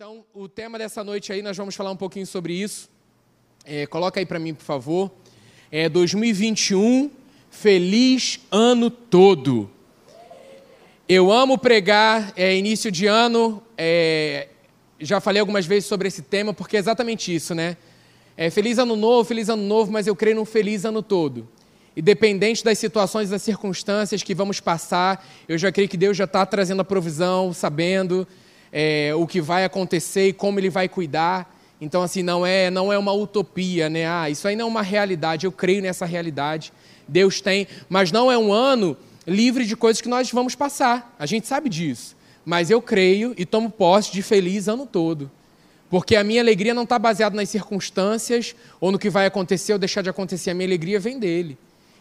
Então, o tema dessa noite aí, nós vamos falar um pouquinho sobre isso. É, coloca aí para mim, por favor. É 2021, feliz ano todo. Eu amo pregar, é início de ano, é, já falei algumas vezes sobre esse tema, porque é exatamente isso, né? É, feliz ano novo, feliz ano novo, mas eu creio num feliz ano todo. Independente das situações, das circunstâncias que vamos passar, eu já creio que Deus já está trazendo a provisão, sabendo é, o que vai acontecer e como ele vai cuidar. Então, assim, não é, não é uma utopia, né? Ah, isso aí não é uma realidade, eu creio nessa realidade. Deus tem, mas não é um ano livre de coisas que nós vamos passar. A gente sabe disso. Mas eu creio e tomo posse de feliz ano todo. Porque a minha alegria não está baseada nas circunstâncias ou no que vai acontecer ou deixar de acontecer. A minha alegria vem dele.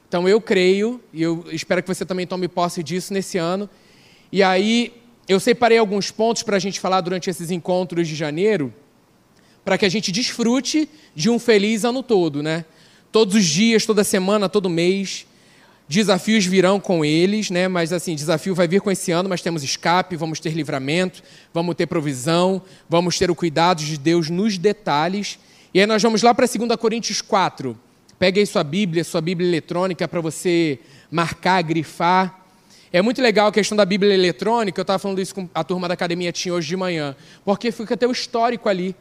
Então eu creio, e eu espero que você também tome posse disso nesse ano. E aí, eu separei alguns pontos para a gente falar durante esses encontros de janeiro, para que a gente desfrute de um feliz ano todo, né? Todos os dias, toda semana, todo mês. Desafios virão com eles, né? Mas assim, desafio vai vir com esse ano, mas temos escape, vamos ter livramento, vamos ter provisão, vamos ter o cuidado de Deus nos detalhes. E aí nós vamos lá para 2 Coríntios 4. Pegue aí sua Bíblia, sua Bíblia eletrônica para você marcar, grifar. É muito legal a questão da Bíblia eletrônica, eu estava falando isso com a turma da academia tinha hoje de manhã, porque fica até o histórico ali.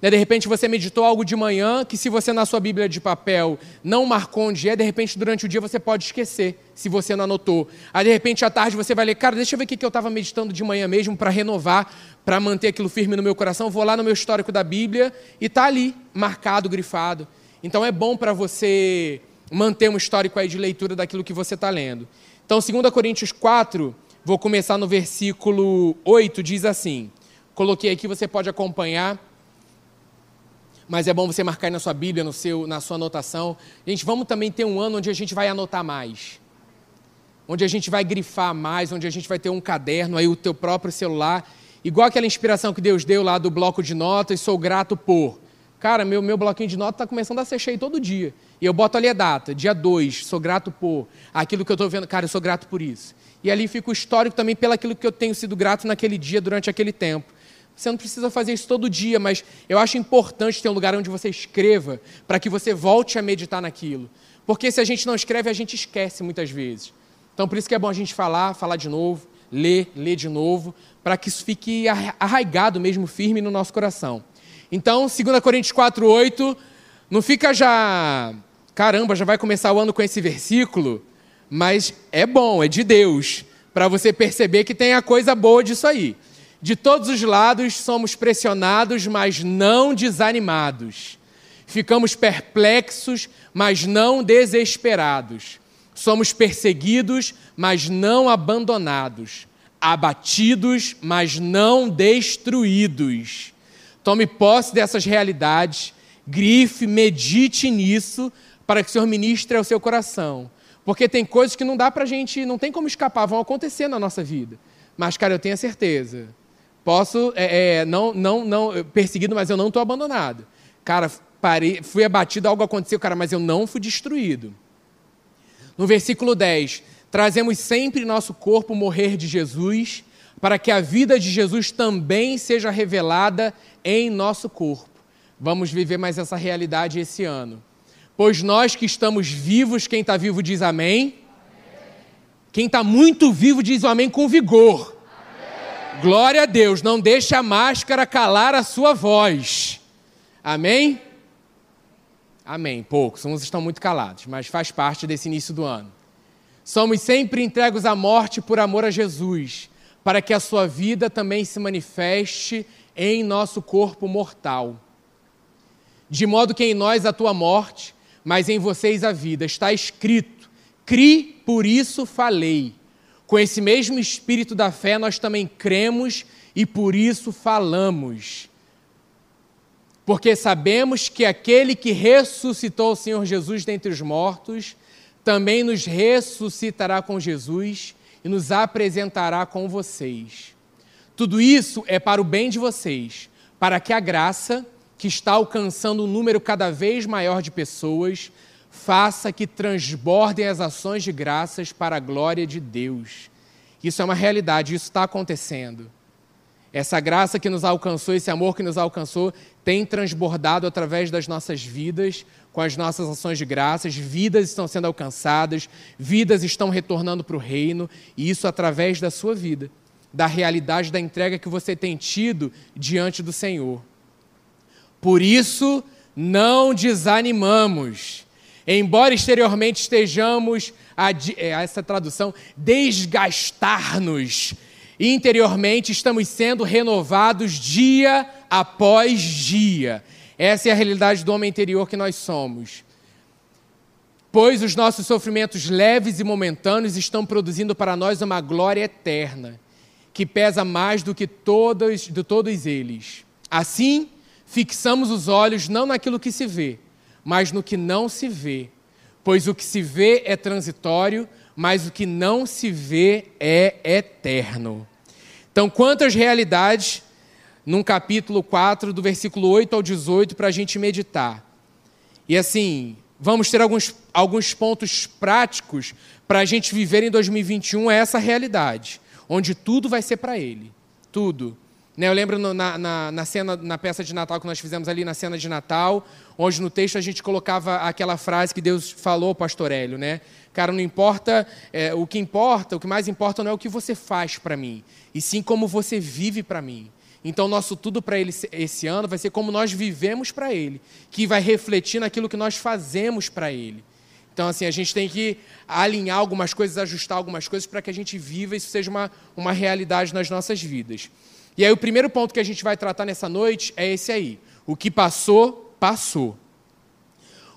Né, de repente você meditou algo de manhã que, se você na sua Bíblia de papel não marcou onde é, de repente durante o dia você pode esquecer, se você não anotou. Aí de repente à tarde você vai ler, cara, deixa eu ver o que eu estava meditando de manhã mesmo para renovar, para manter aquilo firme no meu coração. Vou lá no meu histórico da Bíblia e está ali, marcado, grifado. Então é bom para você manter um histórico aí de leitura daquilo que você está lendo. Então, 2 Coríntios 4, vou começar no versículo 8, diz assim. Coloquei aqui, você pode acompanhar. Mas é bom você marcar na sua Bíblia, no seu, na sua anotação. Gente, vamos também ter um ano onde a gente vai anotar mais. Onde a gente vai grifar mais, onde a gente vai ter um caderno, aí o teu próprio celular. Igual aquela inspiração que Deus deu lá do bloco de notas, sou grato por. Cara, meu, meu bloquinho de notas está começando a ser cheio todo dia. E eu boto ali a data, dia 2, sou grato por aquilo que eu estou vendo, cara, eu sou grato por isso. E ali fica o histórico também pelaquilo que eu tenho sido grato naquele dia, durante aquele tempo. Você não precisa fazer isso todo dia, mas eu acho importante ter um lugar onde você escreva, para que você volte a meditar naquilo. Porque se a gente não escreve, a gente esquece muitas vezes. Então, por isso que é bom a gente falar, falar de novo, ler, ler de novo, para que isso fique arraigado mesmo, firme no nosso coração. Então, 2 Coríntios 4, 8, não fica já caramba, já vai começar o ano com esse versículo, mas é bom, é de Deus, para você perceber que tem a coisa boa disso aí. De todos os lados somos pressionados, mas não desanimados. Ficamos perplexos, mas não desesperados. Somos perseguidos, mas não abandonados. Abatidos, mas não destruídos. Tome posse dessas realidades, grife, medite nisso, para que o Senhor ministre ao seu coração. Porque tem coisas que não dá para a gente, não tem como escapar, vão acontecer na nossa vida. Mas, cara, eu tenho a certeza. Posso, é, é, não, não, não, perseguido, mas eu não estou abandonado. Cara, parei, fui abatido, algo aconteceu, cara, mas eu não fui destruído. No versículo 10, trazemos sempre nosso corpo morrer de Jesus, para que a vida de Jesus também seja revelada em nosso corpo. Vamos viver mais essa realidade esse ano. Pois nós que estamos vivos, quem está vivo diz amém. Quem está muito vivo diz o amém com vigor. Amém. Glória a Deus, não deixe a máscara calar a sua voz. Amém? Amém. Poucos, uns estão muito calados, mas faz parte desse início do ano. Somos sempre entregos à morte por amor a Jesus, para que a sua vida também se manifeste em nosso corpo mortal. De modo que em nós a tua morte mas em vocês a vida. Está escrito: cri, por isso falei. Com esse mesmo espírito da fé, nós também cremos e por isso falamos. Porque sabemos que aquele que ressuscitou o Senhor Jesus dentre os mortos, também nos ressuscitará com Jesus e nos apresentará com vocês. Tudo isso é para o bem de vocês, para que a graça que está alcançando um número cada vez maior de pessoas, faça que transbordem as ações de graças para a glória de Deus. Isso é uma realidade, isso está acontecendo. Essa graça que nos alcançou, esse amor que nos alcançou, tem transbordado através das nossas vidas, com as nossas ações de graças, vidas estão sendo alcançadas, vidas estão retornando para o reino, e isso através da sua vida, da realidade da entrega que você tem tido diante do Senhor. Por isso, não desanimamos. Embora exteriormente estejamos, a, é, essa tradução, desgastar-nos Interiormente estamos sendo renovados dia após dia. Essa é a realidade do homem interior que nós somos. Pois os nossos sofrimentos leves e momentâneos estão produzindo para nós uma glória eterna, que pesa mais do que todos, de todos eles. Assim, fixamos os olhos não naquilo que se vê, mas no que não se vê. Pois o que se vê é transitório, mas o que não se vê é eterno. Então, quantas realidades num capítulo 4, do versículo 8 ao 18, para a gente meditar. E assim, vamos ter alguns, alguns pontos práticos para a gente viver em 2021 essa realidade, onde tudo vai ser para Ele. Tudo. Né, eu lembro na, na, na, cena, na peça de Natal que nós fizemos ali, na cena de Natal, onde no texto a gente colocava aquela frase que Deus falou, pastor Hélio, né? Cara, não importa, é, o que importa, o que mais importa não é o que você faz para mim, e sim como você vive para mim. Então, nosso tudo para ele esse ano vai ser como nós vivemos para ele, que vai refletir naquilo que nós fazemos para ele. Então, assim, a gente tem que alinhar algumas coisas, ajustar algumas coisas para que a gente viva e isso seja uma, uma realidade nas nossas vidas. E aí, o primeiro ponto que a gente vai tratar nessa noite é esse aí. O que passou, passou.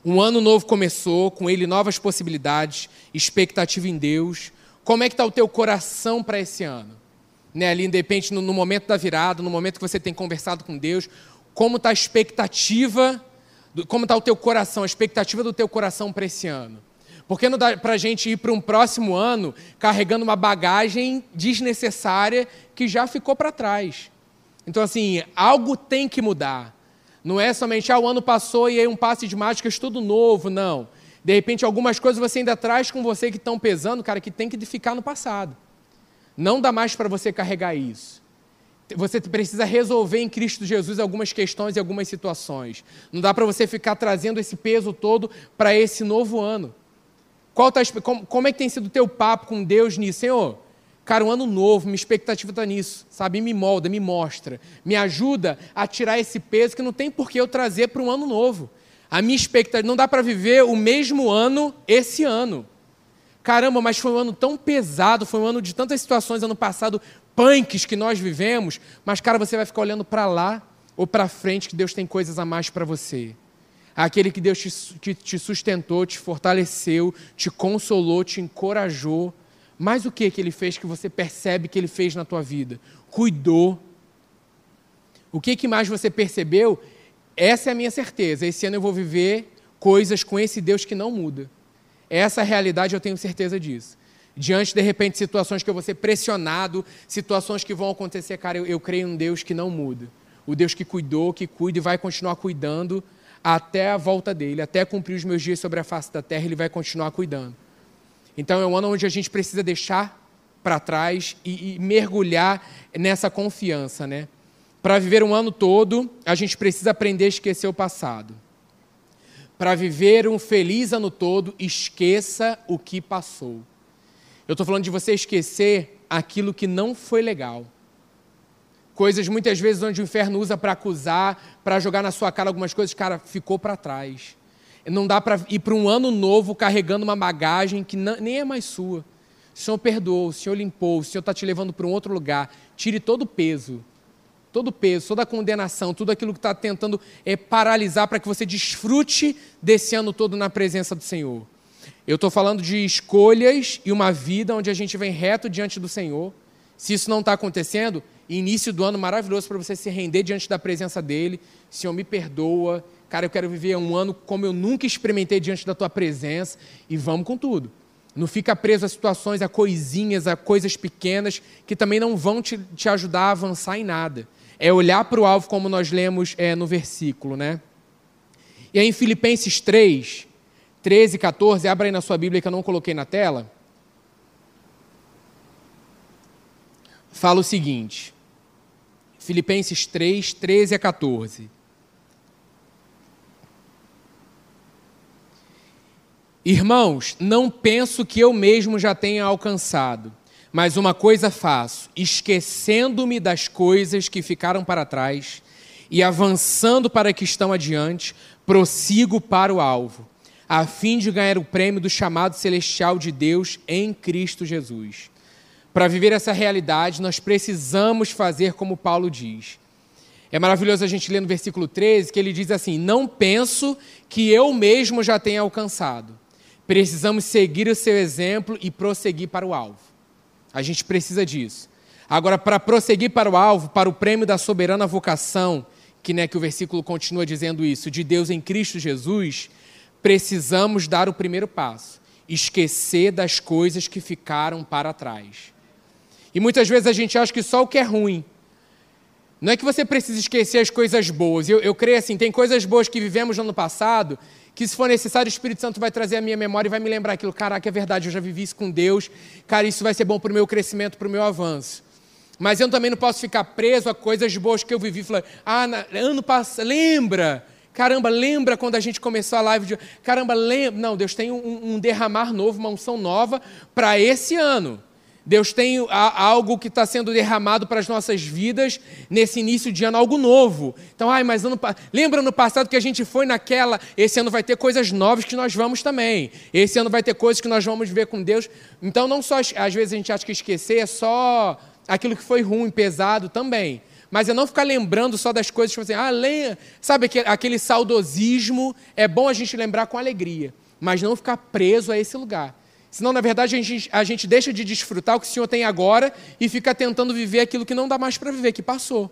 Um ano novo começou, com ele novas possibilidades, expectativa em Deus. Como é que está o teu coração para esse ano? Né, ali, de repente, no, no, momento da virada, no momento que você tem conversado com Deus, como está a expectativa, do, como está o teu coração, a expectativa do teu coração para esse ano? Porque não dá para a gente ir para um próximo ano carregando uma bagagem desnecessária que já ficou para trás. Então, assim, algo tem que mudar. Não é somente, ah, o ano passou e aí um passe de mágicas tudo novo, não. De repente, algumas coisas você ainda traz com você que estão pesando, cara, que tem que ficar no passado. Não dá mais para você carregar isso. Você precisa resolver em Cristo Jesus algumas questões e algumas situações. Não dá para você ficar trazendo esse peso todo para esse novo ano. Tá, como, como é que tem sido o teu papo com Deus nisso? Senhor, cara, um ano novo, minha expectativa está nisso, sabe? Me molda, me mostra, me ajuda a tirar esse peso que não tem por que eu trazer para um ano novo. A minha expectativa, não dá para viver o mesmo ano esse ano. Caramba, mas foi um ano tão pesado, foi um ano de tantas situações ano passado, punks que nós vivemos, mas cara, você vai ficar olhando para lá ou para frente que Deus tem coisas a mais para você aquele que Deus te, que te sustentou, te fortaleceu, te consolou, te encorajou. Mas o que que ele fez que você percebe que ele fez na tua vida? Cuidou. O que que mais você percebeu? Essa é a minha certeza. Esse ano eu vou viver coisas com esse Deus que não muda. Essa realidade eu tenho certeza disso. Diante, de repente, situações que eu vou ser pressionado, situações que vão acontecer, cara, eu, eu creio em um Deus que não muda. O Deus que cuidou, que cuida e vai continuar cuidando até a volta dele, até cumprir os meus dias sobre a face da terra, ele vai continuar cuidando. Então é um ano onde a gente precisa deixar para trás e, e, mergulhar nessa confiança, né? Para viver um ano todo, a gente precisa aprender a esquecer o passado. Para viver um feliz ano todo, esqueça o que passou. Eu estou falando de você esquecer aquilo que não foi legal Coisas muitas vezes onde o inferno usa para acusar, para jogar na sua cara algumas coisas, cara, ficou para trás. Não dá para ir para um ano novo carregando uma bagagem que não, nem é mais sua. O Senhor perdoou, o Senhor limpou, o Senhor está te levando para um outro lugar. Tire todo o peso, todo o peso, toda a condenação, tudo aquilo que está tentando é, paralisar para que você desfrute desse ano todo na presença do Senhor. Eu estou falando de escolhas e uma vida onde a gente vem reto diante do Senhor. Se isso não está acontecendo, início do ano maravilhoso para você se render diante da presença dele. Senhor, me perdoa. Cara, eu quero viver um ano como eu nunca experimentei diante da tua presença. E vamos com tudo. Não fica preso a situações, a coisinhas, a coisas pequenas que também não vão te, te ajudar a avançar em nada. É olhar para o alvo, como nós lemos é, no versículo, né? E aí em Filipenses 3, 13 e 14, abra aí na sua Bíblia que eu não coloquei na tela. Fala o seguinte: Filipenses 3, 13 a 14. Irmãos, não penso que eu mesmo já tenha alcançado, mas uma coisa faço, esquecendo-me das coisas que ficaram para trás e avançando para que estão adiante, prossigo para o alvo, a fim de ganhar o prêmio do chamado celestial de Deus em Cristo Jesus. Para viver essa realidade, nós precisamos fazer como Paulo diz. É maravilhoso a gente ler no versículo 13 que ele diz assim: Não penso que eu mesmo já tenha alcançado. Precisamos seguir o seu exemplo e prosseguir para o alvo. A gente precisa disso. Agora, para prosseguir para o alvo, para o prêmio da soberana vocação, que, né, que o versículo continua dizendo isso, de Deus em Cristo Jesus, precisamos dar o primeiro passo: esquecer das coisas que ficaram para trás. E muitas vezes a gente acha que só o que é ruim. Não é que você precisa esquecer as coisas boas. Eu, eu creio assim: tem coisas boas que vivemos no ano passado que se for necessário, o Espírito Santo vai trazer a minha memória e vai me lembrar aquilo. Caraca, é verdade, eu já vivi isso com Deus. Cara, isso vai ser bom para o meu crescimento, para o meu avanço. Mas eu também não posso ficar preso a coisas boas que eu vivi. Falei, ah, ano passado, lembra? Caramba, lembra quando a gente começou a live de. Caramba, lembra. Não, Deus tem um, um derramar novo, uma unção nova para esse ano. Deus tem algo que está sendo derramado para as nossas vidas nesse início de ano, algo novo. Então, ai, mas ano, lembra no passado que a gente foi naquela. Esse ano vai ter coisas novas que nós vamos também. Esse ano vai ter coisas que nós vamos ver com Deus. Então, não só às vezes a gente acha que esquecer é só aquilo que foi ruim, pesado também. Mas é não ficar lembrando só das coisas, tipo assim, ah, leia. Sabe aquele saudosismo? É bom a gente lembrar com alegria, mas não ficar preso a esse lugar. Senão, na verdade, a gente, a gente deixa de desfrutar o que o Senhor tem agora e fica tentando viver aquilo que não dá mais para viver, que passou.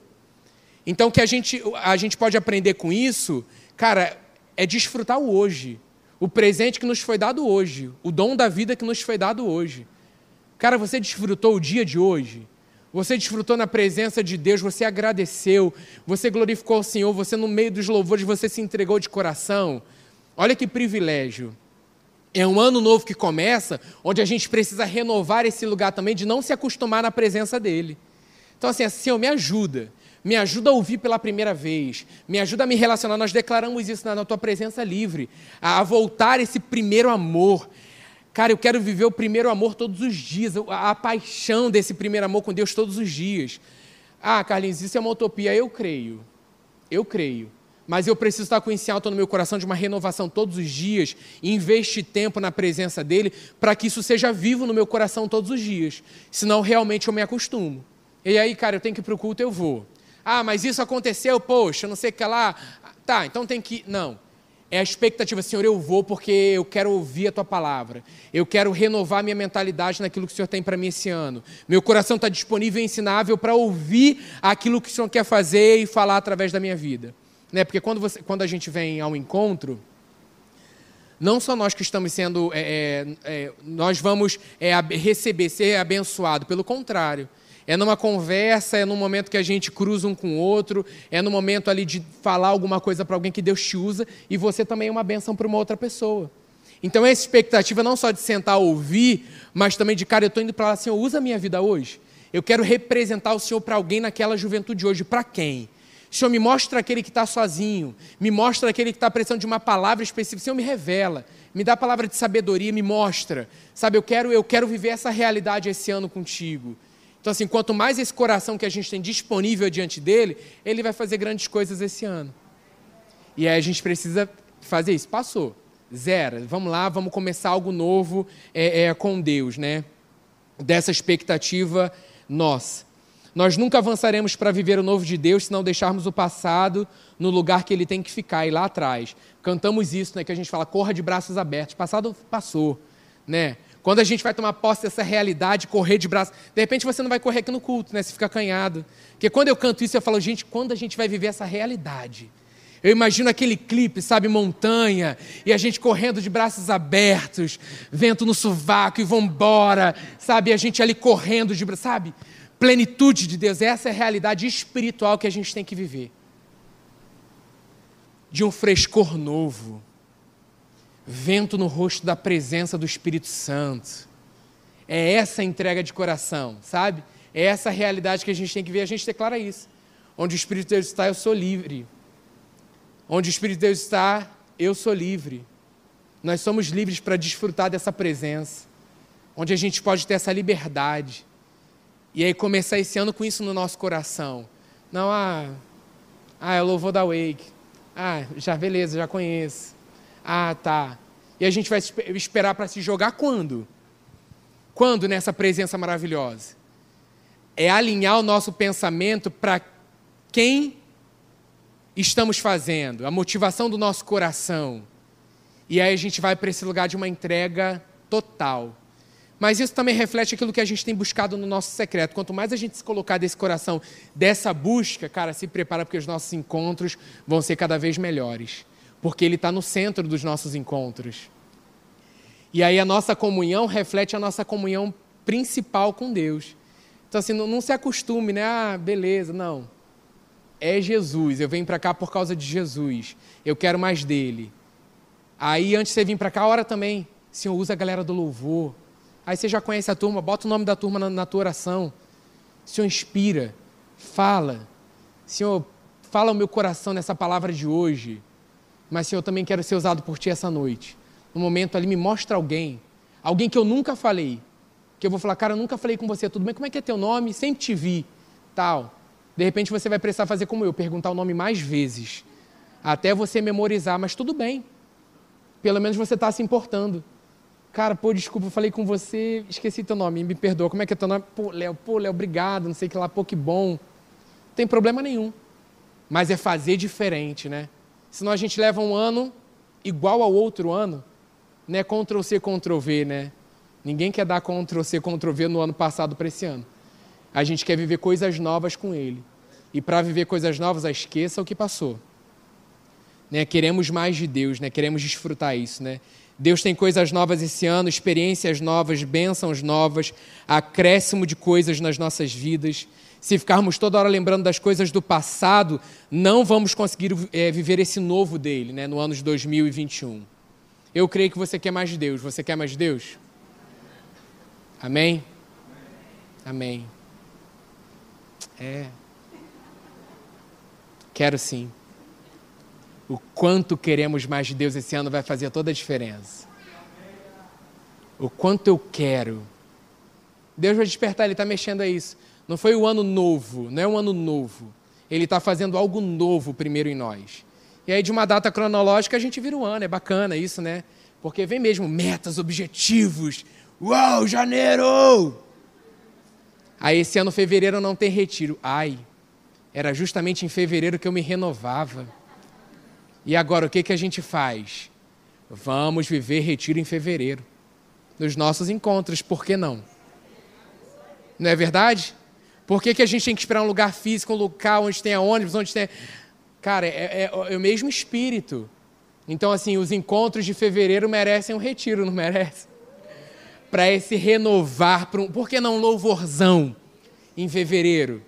Então, o que a gente, a gente pode aprender com isso, cara, é desfrutar o hoje. O presente que nos foi dado hoje. O dom da vida que nos foi dado hoje. Cara, você desfrutou o dia de hoje? Você desfrutou na presença de Deus, você agradeceu, você glorificou o Senhor, você no meio dos louvores, você se entregou de coração. Olha que privilégio. É um ano novo que começa, onde a gente precisa renovar esse lugar também, de não se acostumar na presença dele. Então, assim, Senhor, me ajuda. Me ajuda a ouvir pela primeira vez. Me ajuda a me relacionar. Nós declaramos isso na, tua presença livre. A, a voltar esse primeiro amor. Cara, eu quero viver o primeiro amor todos os dias. A, a paixão desse primeiro amor com Deus todos os dias. Ah, Carlinhos, isso é uma utopia. Eu creio. Eu creio mas eu preciso estar com esse alto no meu coração de uma renovação todos os dias, investir tempo na presença dele, para que isso seja vivo no meu coração todos os dias. Senão, realmente, eu me acostumo. E aí, cara, eu tenho que ir para o culto, eu vou. Ah, mas isso aconteceu, poxa, não sei o que lá. Tá, então tem que. Não. É a expectativa, Senhor, eu vou porque eu quero ouvir a tua palavra. Eu quero renovar minha mentalidade naquilo que o Senhor tem para mim esse ano. Meu coração está disponível e ensinável para ouvir aquilo que o Senhor quer fazer e falar através da minha vida. Né? Porque quando, você, quando a gente vem ao encontro, não só nós que estamos sendo, é, é, é nós vamos é, receber, ser abençoado, pelo contrário. É numa conversa, é num momento que a gente cruza um com o outro, é no momento ali de falar alguma coisa para alguém que Deus te usa e você também é uma benção para uma outra pessoa. Então, essa expectativa não só de sentar ouvir, mas também de, cara, eu estou indo para lá, Senhor, usa a minha vida hoje. Eu quero representar o Senhor para alguém naquela juventude hoje. Para quem? Senhor, me mostra aquele que está sozinho, me mostra aquele que está precisando de uma palavra específica. Senhor, me revela, me dá a palavra de sabedoria, me mostra. Sabe, eu quero, eu quero viver essa realidade esse ano contigo. Então, assim, quanto mais esse coração que a gente tem disponível diante dele, ele vai fazer grandes coisas esse ano. E aí a gente precisa fazer isso. Passou, zero. Vamos lá, vamos começar algo novo é, é, com Deus, né? Dessa expectativa nossa. Nós nunca avançaremos para viver o novo de Deus se não deixarmos o passado no lugar que ele tem que ficar, e lá atrás. Cantamos isso, né, que a gente fala, corra de braços abertos. Passado passou, né? Quando a gente vai tomar posse dessa realidade, correr de braços... De repente você não vai correr aqui no culto, né? Você fica acanhado. Porque quando eu canto isso, eu falo, gente, quando a gente vai viver essa realidade? Eu imagino aquele clipe, sabe, montanha, e a gente correndo de braços abertos, vento no sovaco e vambora, sabe, e a gente ali correndo de braços, sabe? Plenitude de Deus. Essa é a realidade espiritual que a gente tem que viver. De um frescor novo, vento no rosto da presença do Espírito Santo. É essa entrega de coração, sabe? É essa realidade que a gente tem que ver, a gente declara isso. Onde o Espírito de Deus está, eu sou livre. Onde o Espírito de Deus está, eu sou livre. Nós somos livres para desfrutar dessa presença. Onde a gente pode ter essa liberdade. E aí começar esse ano com isso no nosso coração. Não, ah, ah, é louvor da Wake. Ah, já beleza, já conheço. Ah, tá. E a gente vai esperar para se jogar quando? Quando nessa presença maravilhosa? É alinhar o nosso pensamento para quem estamos fazendo, a motivação do nosso coração. E aí a gente vai para esse lugar de uma entrega total. Mas isso também reflete aquilo que a gente tem buscado no nosso secreto. Quanto mais a gente se colocar desse coração, dessa busca, cara, se prepara porque os nossos encontros vão ser cada vez melhores. Porque Ele está no centro dos nossos encontros. E aí a nossa comunhão reflete a nossa comunhão principal com Deus. Então, assim, não, não se acostume, né? Ah, beleza, não. É Jesus. Eu venho para cá por causa de Jesus. Eu quero mais dele. Aí, antes de você vir para cá, ora também. Senhor, usa a galera do louvor Aí você já conhece a turma, bota o nome da turma na, na tua oração. Senhor, inspira, fala. Senhor, fala o meu coração nessa palavra de hoje. Mas, Senhor, eu também quero ser usado por Ti essa noite. No momento ali, me mostra alguém. Alguém que eu nunca falei. Que eu vou falar, cara, eu nunca falei com você, tudo bem? Como é que é teu nome? Sempre te vi. Tal. De repente você vai precisar fazer como eu, perguntar o nome mais vezes. Até você memorizar, mas tudo bem. Pelo menos você está se importando. Cara, pô, desculpa, eu falei com você, esqueci teu nome, me perdoa. Como é que é teu nome? Pô, Léo, pô, Léo, obrigado, não sei que lá, pô, que bom. Não tem problema nenhum. Mas é fazer diferente, né? Senão a gente leva um ano igual ao outro ano, né? Ctrl C, Ctrl V, né? Ninguém quer dar Ctrl C, Ctrl V no ano passado para esse ano. A gente quer viver coisas novas com ele. E para viver coisas novas, esqueça o que passou. Né? Queremos mais de Deus, né? Queremos desfrutar isso, né? Deus tem coisas novas esse ano, experiências novas, bênçãos novas, acréscimo de coisas nas nossas vidas. Se ficarmos toda hora lembrando das coisas do passado, não vamos conseguir é, viver esse novo dele, né, no ano de 2021. Eu creio que você quer mais de Deus. Você quer mais de Deus? Amém? Amém. É. Quero sim o quanto queremos mais de Deus esse ano vai fazer toda a diferença. O quanto eu quero. Deus vai despertar, Ele está mexendo a isso. Não foi o ano novo, não é um ano novo. Ele está fazendo algo novo primeiro em nós. E aí, de uma data cronológica, a gente vira o um ano, é bacana isso, né? Porque vem mesmo metas, objetivos. Uau, janeiro! Aí, esse ano, fevereiro, não tem retiro. Ai, era justamente em fevereiro que eu me renovava. E agora o que, que a gente faz? Vamos viver retiro em fevereiro. Nos nossos encontros, por que não? Não é verdade? Por que, que a gente tem que esperar um lugar físico, um local onde tenha ônibus, onde tenha. Cara, é, é, é o mesmo espírito. Então, assim, os encontros de fevereiro merecem um retiro, não merece? Para esse renovar, um... por que não um louvorzão em fevereiro?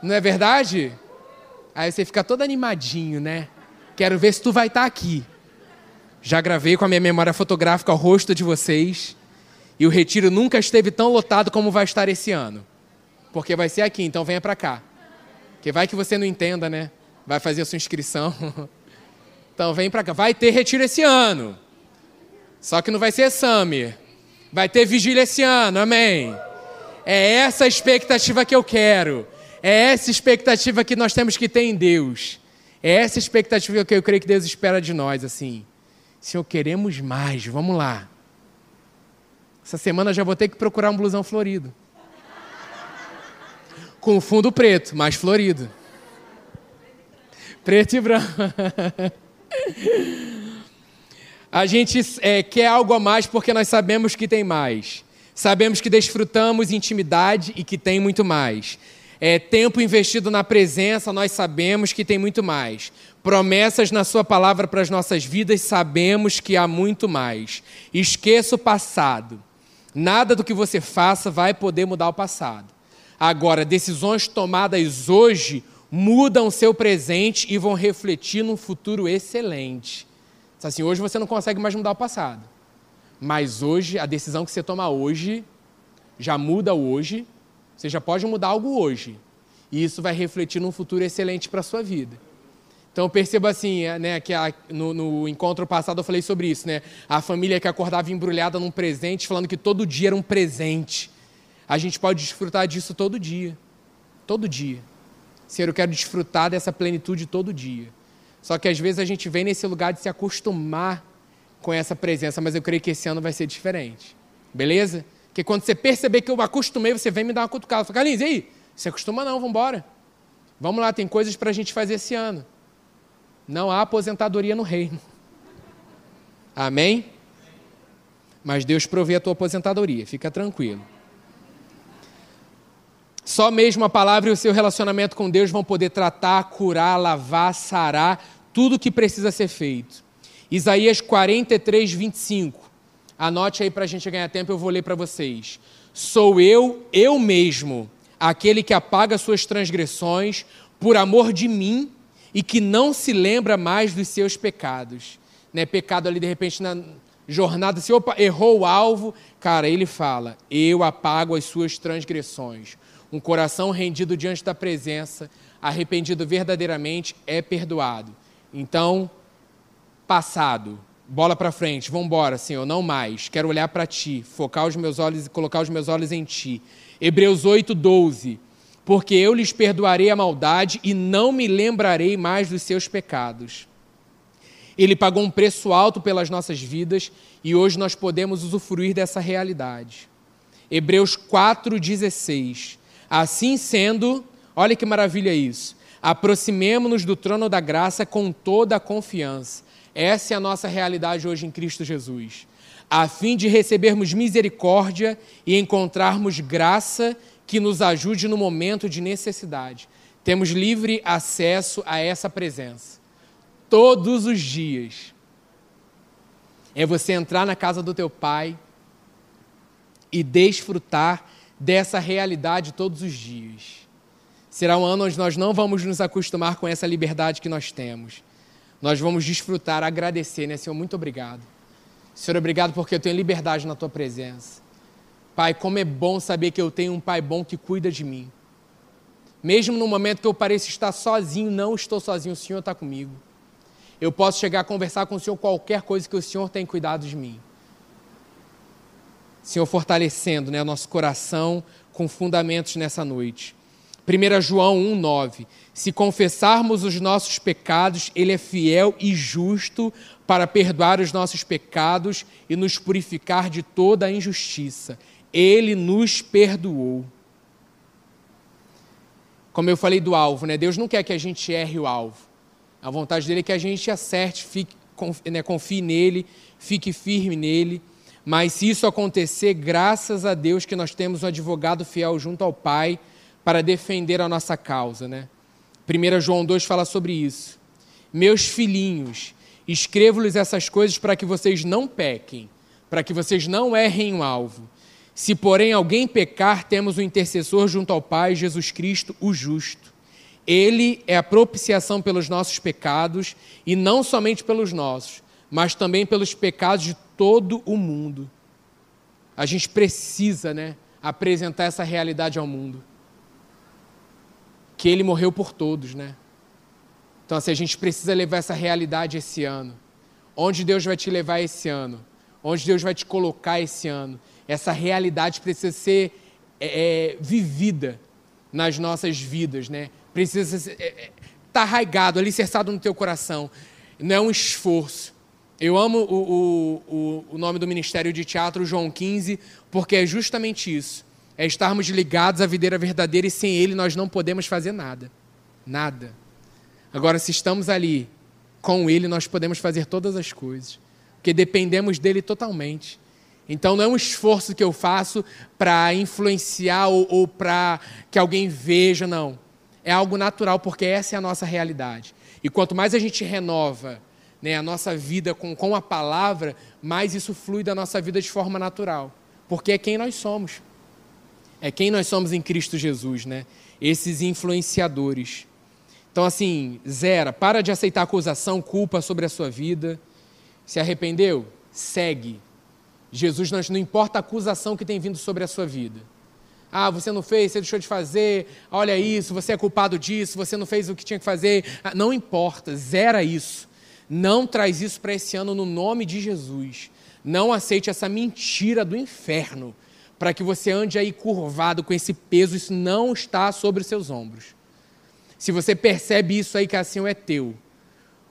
Não é verdade? Aí você fica todo animadinho, né? Quero ver se tu vai estar tá aqui. Já gravei com a minha memória fotográfica o rosto de vocês. E o retiro nunca esteve tão lotado como vai estar esse ano. Porque vai ser aqui, então venha para cá. Porque vai que você não entenda, né? Vai fazer a sua inscrição. Então vem para cá. Vai ter retiro esse ano. Só que não vai ser Summer. Vai ter vigília esse ano, amém. É essa a expectativa que eu quero. É essa expectativa que nós temos que ter em Deus. É essa expectativa que eu creio que Deus espera de nós, assim. Senhor, queremos mais, vamos lá. Essa semana já vou ter que procurar um blusão florido. Com fundo preto, mais florido. Preto e branco. A gente é, quer algo a mais porque nós sabemos que tem mais. Sabemos que desfrutamos intimidade e que tem muito mais é, tempo investido na presença, nós sabemos que tem muito mais. Promessas na Sua palavra para as nossas vidas, sabemos que há muito mais. Esqueça o passado. Nada do que você faça vai poder mudar o passado. Agora, decisões tomadas hoje mudam o seu presente e vão refletir num futuro excelente. Assim, hoje você não consegue mais mudar o passado. Mas hoje, a decisão que você toma hoje já muda hoje você já pode mudar algo hoje. E isso vai refletir num futuro excelente para a sua vida. Então perceba assim, é, né, que a, no, no, encontro passado eu falei sobre isso, né? A família que acordava embrulhada num presente, falando que todo dia era um presente. A gente pode desfrutar disso todo dia. Todo dia. Senhor, eu quero desfrutar dessa plenitude todo dia. Só que às vezes a gente vem nesse lugar de se acostumar com essa presença, mas eu creio que esse ano vai ser diferente. Beleza? Porque quando você perceber que eu acostumei, você vem me dar uma cutucada. Fala, Carlinhos, e aí? Se acostuma não, vamos embora. Vamos lá, tem coisas para a gente fazer esse ano. Não há aposentadoria no reino. Amém? Mas Deus provê a tua aposentadoria, fica tranquilo. Só mesmo a palavra e o seu relacionamento com Deus vão poder tratar, curar, lavar, sarar tudo o que precisa ser feito. Isaías 43, 25. Anote aí para a gente ganhar tempo, eu vou ler para vocês. Sou eu, eu mesmo, aquele que apaga suas transgressões por amor de mim e que não se lembra mais dos seus pecados. Né? Pecado ali, de repente, na jornada, se opa, errou o alvo, cara, ele fala: Eu apago as suas transgressões. Um coração rendido diante da presença, arrependido verdadeiramente, é perdoado. Então, passado, bola para frente, vamos embora, Senhor, não mais. Quero olhar para Ti, focar os meus olhos e colocar os meus olhos em Ti. Hebreus 8, 12 porque eu lhes perdoarei a maldade e não me lembrarei mais dos seus pecados. Ele pagou um preço alto pelas nossas vidas e hoje nós podemos usufruir dessa realidade. Hebreus 4,16. Assim sendo, olha que maravilha isso. Aproximemo-nos do trono da graça com toda a confiança. Essa é a nossa realidade hoje em Cristo Jesus. A fim de recebermos misericórdia e encontrarmos graça que nos ajude no momento de necessidade. Temos livre acesso a essa presença. Todos os dias. É você entrar na casa do teu pai e desfrutar dessa realidade todos os dias. Será um ano onde nós não vamos nos acostumar com essa liberdade que nós temos. Nós vamos desfrutar, agradecer, né, Senhor? Muito obrigado. Senhor, obrigado porque eu tenho liberdade na tua presença. Pai, como é bom saber que eu tenho um pai bom que cuida de mim. Mesmo no momento que eu pareça estar sozinho, não estou sozinho, o Senhor está comigo. Eu posso chegar a conversar com o Senhor qualquer coisa que o Senhor tem cuidado de mim. Senhor, fortalecendo né, nosso coração com fundamentos nessa noite. 1 João 1,9: Se confessarmos os nossos pecados, Ele é fiel e justo para perdoar os nossos pecados e nos purificar de toda a injustiça. Ele nos perdoou. Como eu falei do alvo, né? Deus não quer que a gente erre o alvo. A vontade dele é que a gente acerte, fique, né, confie nele, fique firme nele. Mas se isso acontecer, graças a Deus que nós temos um advogado fiel junto ao Pai para defender a nossa causa, né? 1 João 2 fala sobre isso. Meus filhinhos, escrevo-lhes essas coisas para que vocês não pequem, para que vocês não errem o alvo. Se, porém, alguém pecar, temos o um intercessor junto ao Pai, Jesus Cristo, o justo. Ele é a propiciação pelos nossos pecados, e não somente pelos nossos, mas também pelos pecados de todo o mundo. A gente precisa né, apresentar essa realidade ao mundo. Que ele morreu por todos, né? Então, assim, a gente precisa levar essa realidade esse ano. Onde Deus vai te levar esse ano? Onde Deus vai te colocar esse ano? Essa realidade precisa ser é, é, vivida nas nossas vidas, né? Precisa estar é, é, tá arraigado, alicerçado no teu coração. Não é um esforço. Eu amo o, o, o nome do Ministério de Teatro, João 15, porque é justamente isso. É estarmos ligados à videira verdadeira e sem ele nós não podemos fazer nada. Nada. Agora, se estamos ali com ele, nós podemos fazer todas as coisas. Porque dependemos dele totalmente. Então não é um esforço que eu faço para influenciar ou, ou para que alguém veja, não. É algo natural, porque essa é a nossa realidade. E quanto mais a gente renova né, a nossa vida com, com a palavra, mais isso flui da nossa vida de forma natural. Porque é quem nós somos. É quem nós somos em Cristo Jesus, né? Esses influenciadores. Então, assim, zera, para de aceitar acusação, culpa sobre a sua vida. Se arrependeu? Segue Jesus, não importa a acusação que tem vindo sobre a sua vida. Ah, você não fez, você deixou de fazer, olha isso, você é culpado disso, você não fez o que tinha que fazer. Ah, não importa, zera isso. Não traz isso para esse ano no nome de Jesus. Não aceite essa mentira do inferno para que você ande aí curvado com esse peso, isso não está sobre os seus ombros. Se você percebe isso aí, que assim é teu.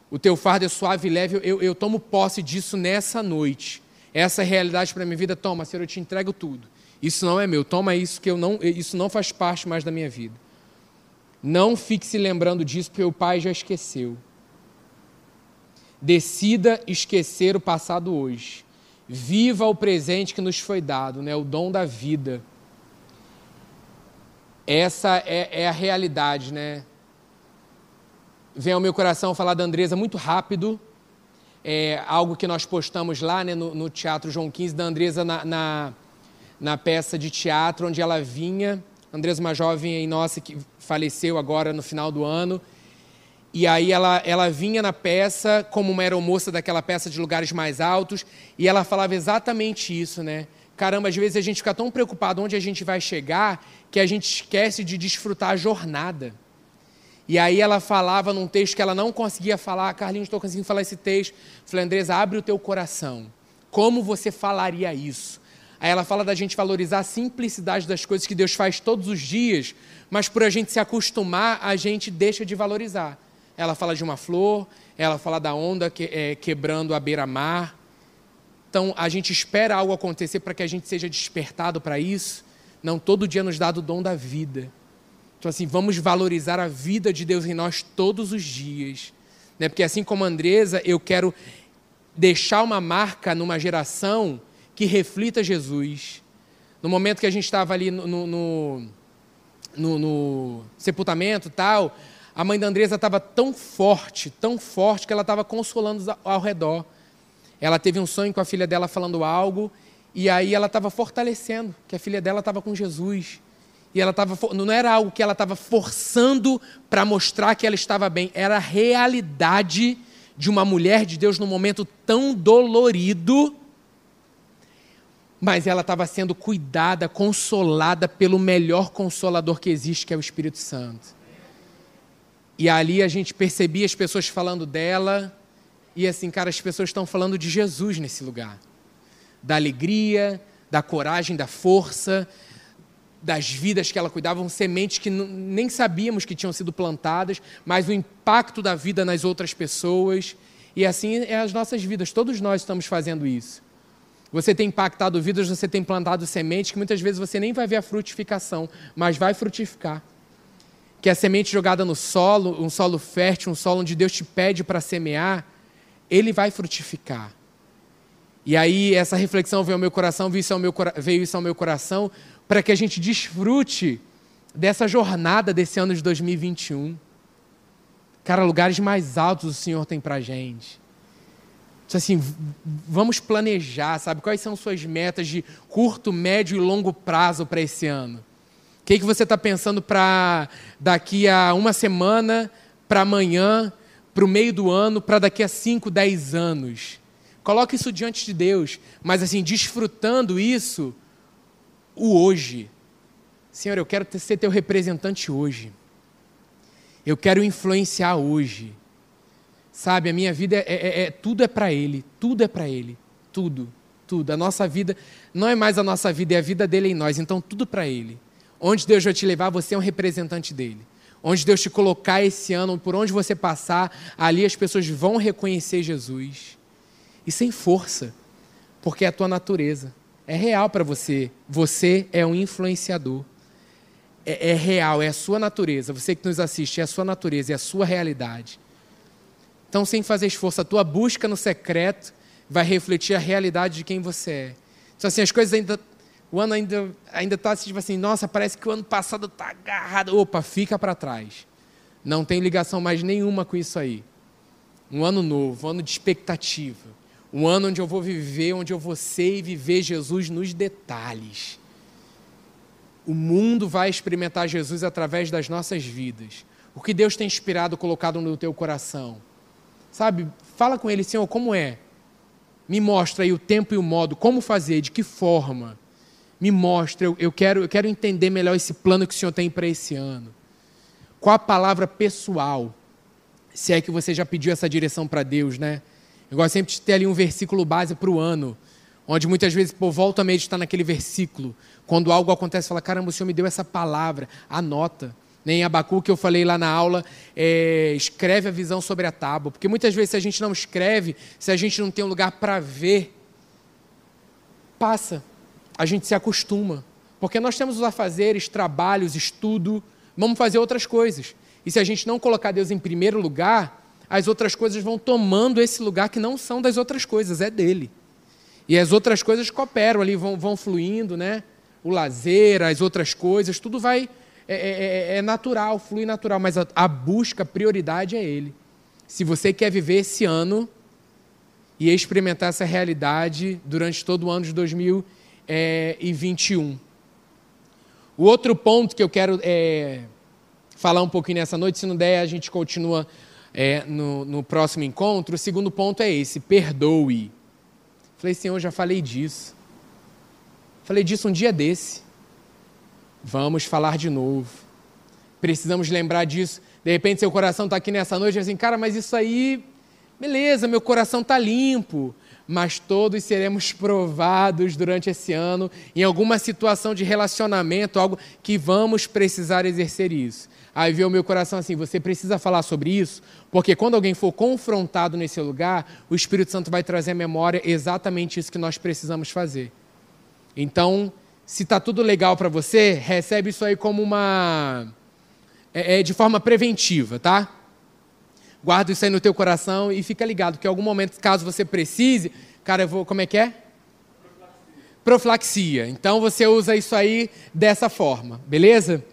O teu fardo é suave e leve, eu, eu tomo posse disso nessa noite. Essa é realidade para a minha vida, toma, Senhor, eu te entrego tudo. Isso não é meu, toma isso que eu não, isso não faz parte mais da minha vida. Não fique se lembrando disso, porque o Pai já esqueceu. Decida esquecer o passado hoje. Viva o presente que nos foi dado, né? o dom da vida. Essa é, é a realidade, né? Vem ao meu coração falar da Andresa muito rápido. É algo que nós postamos lá né, no, no Teatro João XV, da Andresa na, na, na, peça de teatro, onde ela vinha. Andresa, uma jovem nossa que faleceu agora no final do ano. E aí ela, ela vinha na peça como uma aeromoça daquela peça de lugares mais altos, e ela falava exatamente isso, né? Caramba, às vezes a gente fica tão preocupado onde a gente vai chegar que a gente esquece de desfrutar a jornada. E aí ela falava num texto que ela não conseguia falar, Carlinhos, estou conseguindo falar esse texto. Falei, Andresa, abre o teu coração. Como você falaria isso? Aí ela fala da gente valorizar a simplicidade das coisas que Deus faz todos os dias, mas por a gente se acostumar, a gente deixa de valorizar. Ela fala de uma flor, ela fala da onda que, é, quebrando a beira-mar. Então, a gente espera algo acontecer para que a gente seja despertado para isso. Não, todo dia nos dá o dom da vida. Então, assim, vamos valorizar a vida de Deus em nós todos os dias. Né? Porque, assim como a Andresa, eu quero deixar uma marca numa geração que reflita Jesus. No momento que a gente estava ali no, no, no, no sepultamento tal, a mãe da Andresa estava tão forte, tão forte, que ela estava consolando ao redor. Ela teve um sonho com a filha dela falando algo, e aí ela estava fortalecendo, que a filha dela estava com Jesus. E ela estava, não era algo que ela estava forçando para mostrar que ela estava bem, era a realidade de uma mulher de Deus num momento tão dolorido, mas ela estava sendo cuidada, consolada pelo melhor consolador que existe, que é o Espírito Santo. E ali a gente percebia as pessoas falando dela, e assim, cara, as pessoas estão falando de Jesus nesse lugar. Da alegria, da coragem, da força, das vidas que ela cuidava, sementes que nem sabíamos que tinham sido plantadas, mas o impacto da vida nas outras pessoas. E assim é as nossas vidas, todos nós estamos fazendo isso. Você tem impactado vidas, você tem plantado sementes que muitas vezes você nem vai ver a frutificação, mas vai frutificar que a semente jogada no solo, um solo fértil, um solo onde Deus te pede para semear, ele vai frutificar. E aí essa reflexão veio ao meu coração, veio isso ao meu, veio isso ao meu coração, para que a gente desfrute dessa jornada desse ano de 2021. Cara, lugares mais altos o Senhor tem para gente. Assim, vamos planejar, sabe? Quais são suas metas de curto, médio e longo prazo para esse ano? O que, que você está pensando para daqui a uma semana, para amanhã, para o meio do ano, para daqui a 5, 10 anos? Coloque isso diante de Deus, mas assim, desfrutando isso, o hoje. Senhor, eu quero ser teu representante hoje. Eu quero influenciar hoje. Sabe, a minha vida é, é, é tudo é para Ele, tudo é para Ele, tudo, tudo. A nossa vida não é mais a nossa vida, é a vida dele em nós, então tudo para Ele. Onde Deus vai te levar, você é um representante dele. Onde Deus te colocar esse ano, por onde você passar, ali as pessoas vão reconhecer Jesus. E sem força, porque é a tua natureza. É real para você. Você é um influenciador. É, é, real, é a sua natureza. Você que nos assiste, é a sua natureza, é a sua realidade. Então, sem fazer esforço, a tua busca no secreto vai refletir a realidade de quem você é. Então, assim, as coisas ainda o ano ainda ainda está assim, tipo assim, nossa, parece que o ano passado está agarrado. Opa, fica para trás. Não tem ligação mais nenhuma com isso aí. Um ano novo, um ano de expectativa. Um ano onde eu vou viver, onde eu vou ser e viver Jesus nos detalhes. O mundo vai experimentar Jesus através das nossas vidas. O que Deus tem inspirado, colocado no teu coração. Sabe, fala com Ele, Senhor, como é? Me mostra aí o tempo e o modo, como fazer, de que forma Me mostra, eu, eu, quero, eu quero entender melhor esse plano que o Senhor tem para esse ano. Qual a palavra pessoal? Se é que você já pediu essa direção para Deus, né? Eu gosto sempre de ter ali um versículo base para o ano, onde muitas vezes, por volta a meditar naquele versículo. Quando algo acontece, fala: caramba, o Senhor me deu essa palavra, anota. Nem em Abacu, que eu falei lá na aula, é, escreve a visão sobre a tábua. Porque muitas vezes, se a gente não escreve, se a gente não tem um lugar para ver, passa, a gente se acostuma. Porque nós temos os afazeres, trabalhos, estudo, vamos fazer outras coisas. E se a gente não colocar Deus em primeiro lugar, as outras coisas vão tomando esse lugar que não são das outras coisas, é dele. E as outras coisas cooperam ali, vão, vão fluindo, né? O lazer, as outras coisas, tudo vai é, é, é, é natural, flui natural, mas a, a busca, a prioridade é Ele. Se você quer viver esse ano e experimentar essa realidade durante todo o ano de 2021. O outro ponto que eu quero é, falar um pouquinho nessa noite, se não der, a gente continua é, no, no próximo encontro. O segundo ponto é esse: perdoe. Falei, Senhor, já falei disso. Falei disso um dia desse. Vamos falar de novo. Precisamos lembrar disso. De repente, seu coração está aqui nessa noite e assim, cara, mas isso aí, beleza, meu coração está limpo. Mas todos seremos provados durante esse ano em alguma situação de relacionamento, algo que vamos precisar exercer isso. Aí veio o meu coração assim: você precisa falar sobre isso, porque quando alguém for confrontado nesse lugar, o Espírito Santo vai trazer à memória exatamente isso que nós precisamos fazer. Então, se está tudo legal para você, recebe isso aí como uma. É, é, de forma preventiva, tá? Guarda isso aí no teu coração e fica ligado que em algum momento, caso você precise, cara, eu vou. Como é que é? Profilaxia. Então você usa isso aí dessa forma, beleza?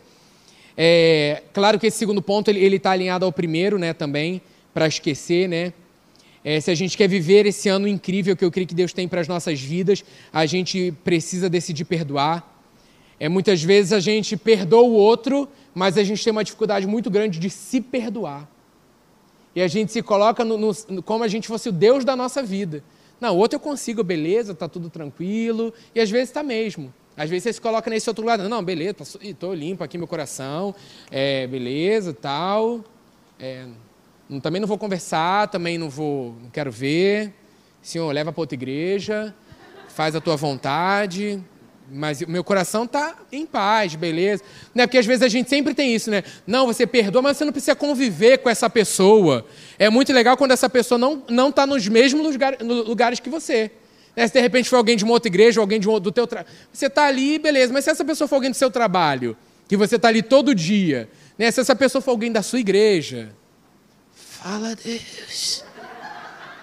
É, claro que esse segundo ponto ele está alinhado ao primeiro, né, também, para esquecer, né? É, se a gente quer viver esse ano incrível que eu creio que Deus tem para as nossas vidas, a gente precisa decidir perdoar. É, muitas vezes a gente perdoa o outro, mas a gente tem uma dificuldade muito grande de se perdoar. E a gente se coloca no, no, como a gente fosse o Deus da nossa vida. Não, outro eu consigo, beleza, está tudo tranquilo, e às vezes está mesmo. Às vezes você se coloca nesse outro lado, não, beleza, estou limpo aqui meu coração, é, beleza, tal. É, também não vou conversar, também não vou, não quero ver. Senhor, leva para outra igreja, faz a tua vontade, mas o meu coração está em paz, beleza. Né? Porque às vezes a gente sempre tem isso, né? Não, você perdoa, mas você não precisa conviver com essa pessoa. É muito legal quando essa pessoa não está nos mesmos lugar, lugares que você. Né? Se de repente for alguém de uma outra igreja, ou alguém de um, do teu trabalho. Você está ali, beleza, mas se essa pessoa for alguém do seu trabalho, que você está ali todo dia, né? se essa pessoa for alguém da sua igreja, Fala, Deus.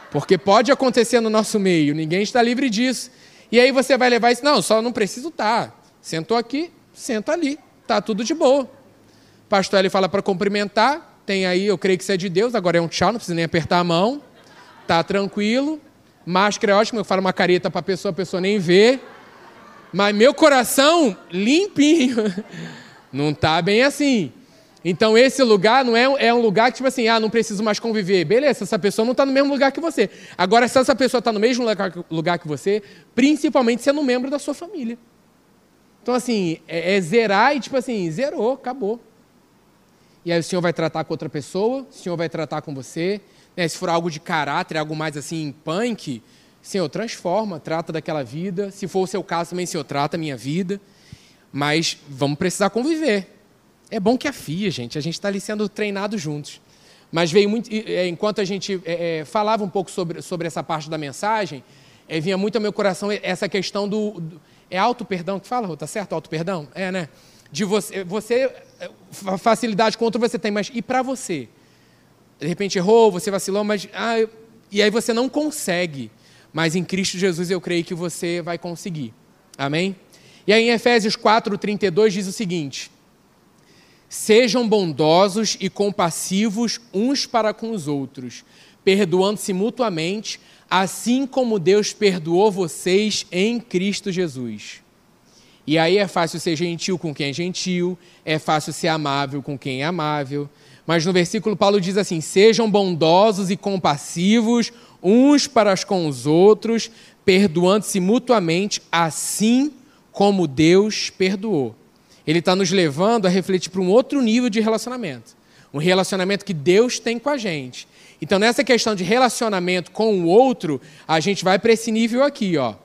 Porque pode acontecer no nosso meio, ninguém está livre disso. E aí você vai levar isso, não, só não preciso estar. Tá. Sentou aqui, senta ali, tá tudo de boa. Pastor ele fala para cumprimentar, tem aí, eu creio que isso é de Deus, agora é um tchau, não precisa nem apertar a mão. Tá tranquilo. Máscara é ótimo, eu falo uma careta para a pessoa, a pessoa nem vê. Mas meu coração limpinho. Não tá bem assim. Então, esse lugar não é, é um lugar que, tipo assim, ah, não preciso mais conviver. Beleza, essa pessoa não está no mesmo lugar que você. Agora, se essa pessoa está no mesmo lugar, lugar, que você, principalmente sendo membro da sua família. Então, assim, é, é zerar e, tipo assim, zerou, acabou. E aí o Senhor vai tratar com outra pessoa, o Senhor vai tratar com você. Né? Se for algo de caráter, algo mais assim, punk, Senhor, transforma, trata daquela vida. Se for o seu caso também, Senhor, trata a minha vida. Mas vamos precisar conviver. É bom que afia, gente. A gente está ali sendo treinado juntos. Mas veio muito. É, enquanto a gente é, é, falava um pouco sobre, sobre essa parte da mensagem, é, vinha muito ao meu coração essa questão do. do é auto-perdão que fala, tá certo? Auto-perdão? É, né? De você, você. Facilidade contra você tem, mas e para você? De repente errou, você vacilou, mas. Ah, e aí você não consegue. Mas em Cristo Jesus eu creio que você vai conseguir. Amém? E aí em Efésios 4, 32 diz o seguinte Sejam bondosos e compassivos uns para com os outros, perdoando-se mutuamente, assim como Deus perdoou vocês em Cristo Jesus. E aí é fácil ser gentil com quem é gentil, é fácil ser amável com quem é amável. Mas no versículo Paulo diz assim: sejam bondosos e compassivos uns para com os outros, perdoando-se mutuamente, assim como Deus perdoou. Ele está nos levando a refletir para um outro nível de relacionamento. Um relacionamento que Deus tem com a gente. Então, nessa questão de relacionamento com o outro, a gente vai para esse nível aqui, ó.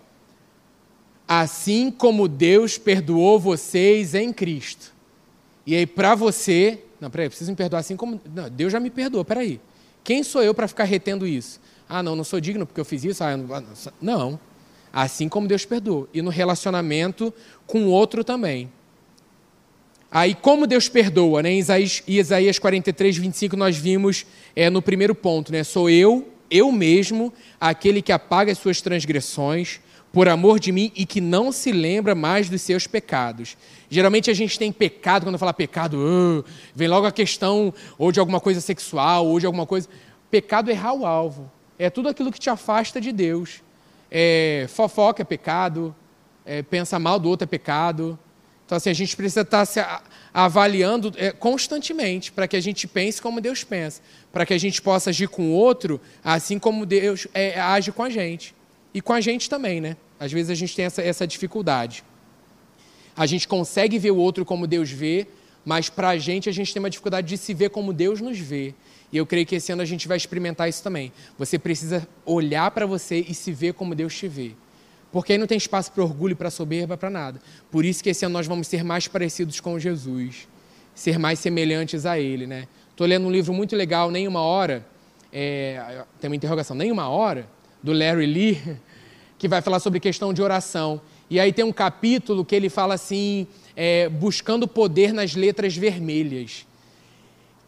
Assim como Deus perdoou vocês em Cristo. E aí, para você. Não, peraí, preciso me perdoar assim como. Não, Deus já me perdoou, peraí. Quem sou eu para ficar retendo isso? Ah, não, não sou digno porque eu fiz isso? Ah, não, não. Assim como Deus perdoou. E no relacionamento com o outro também. Aí, como Deus perdoa, né? Em Isaías, Isaías 43, 25, nós vimos é, no primeiro ponto, né? Sou eu, eu mesmo, aquele que apaga as suas transgressões por amor de mim e que não se lembra mais dos seus pecados. Geralmente a gente tem pecado, quando fala pecado, uh, vem logo a questão ou de alguma coisa sexual, ou de alguma coisa. Pecado é errar o alvo. É tudo aquilo que te afasta de Deus. É, fofoca é pecado, é, pensa mal do outro é pecado, então, assim, a gente precisa estar se avaliando é, constantemente para que a gente pense como Deus pensa, para que a gente possa agir com o outro assim como Deus é, age com a gente. E com a gente também, né? Às vezes a gente tem essa, essa dificuldade. A gente consegue ver o outro como Deus vê, mas para a gente a gente tem uma dificuldade de se ver como Deus nos vê. E eu creio que esse ano a gente vai experimentar isso também. Você precisa olhar para você e se ver como Deus te vê. Porque aí não tem espaço para orgulho, para soberba, para nada. Por isso que esse ano nós vamos ser mais parecidos com Jesus, ser mais semelhantes a Ele, né? Estou lendo um livro muito legal, Nem Uma Hora, é, tem uma interrogação, Nem Uma Hora, do Larry Lee, que vai falar sobre questão de oração. E aí tem um capítulo que ele fala assim, é, buscando poder nas letras vermelhas,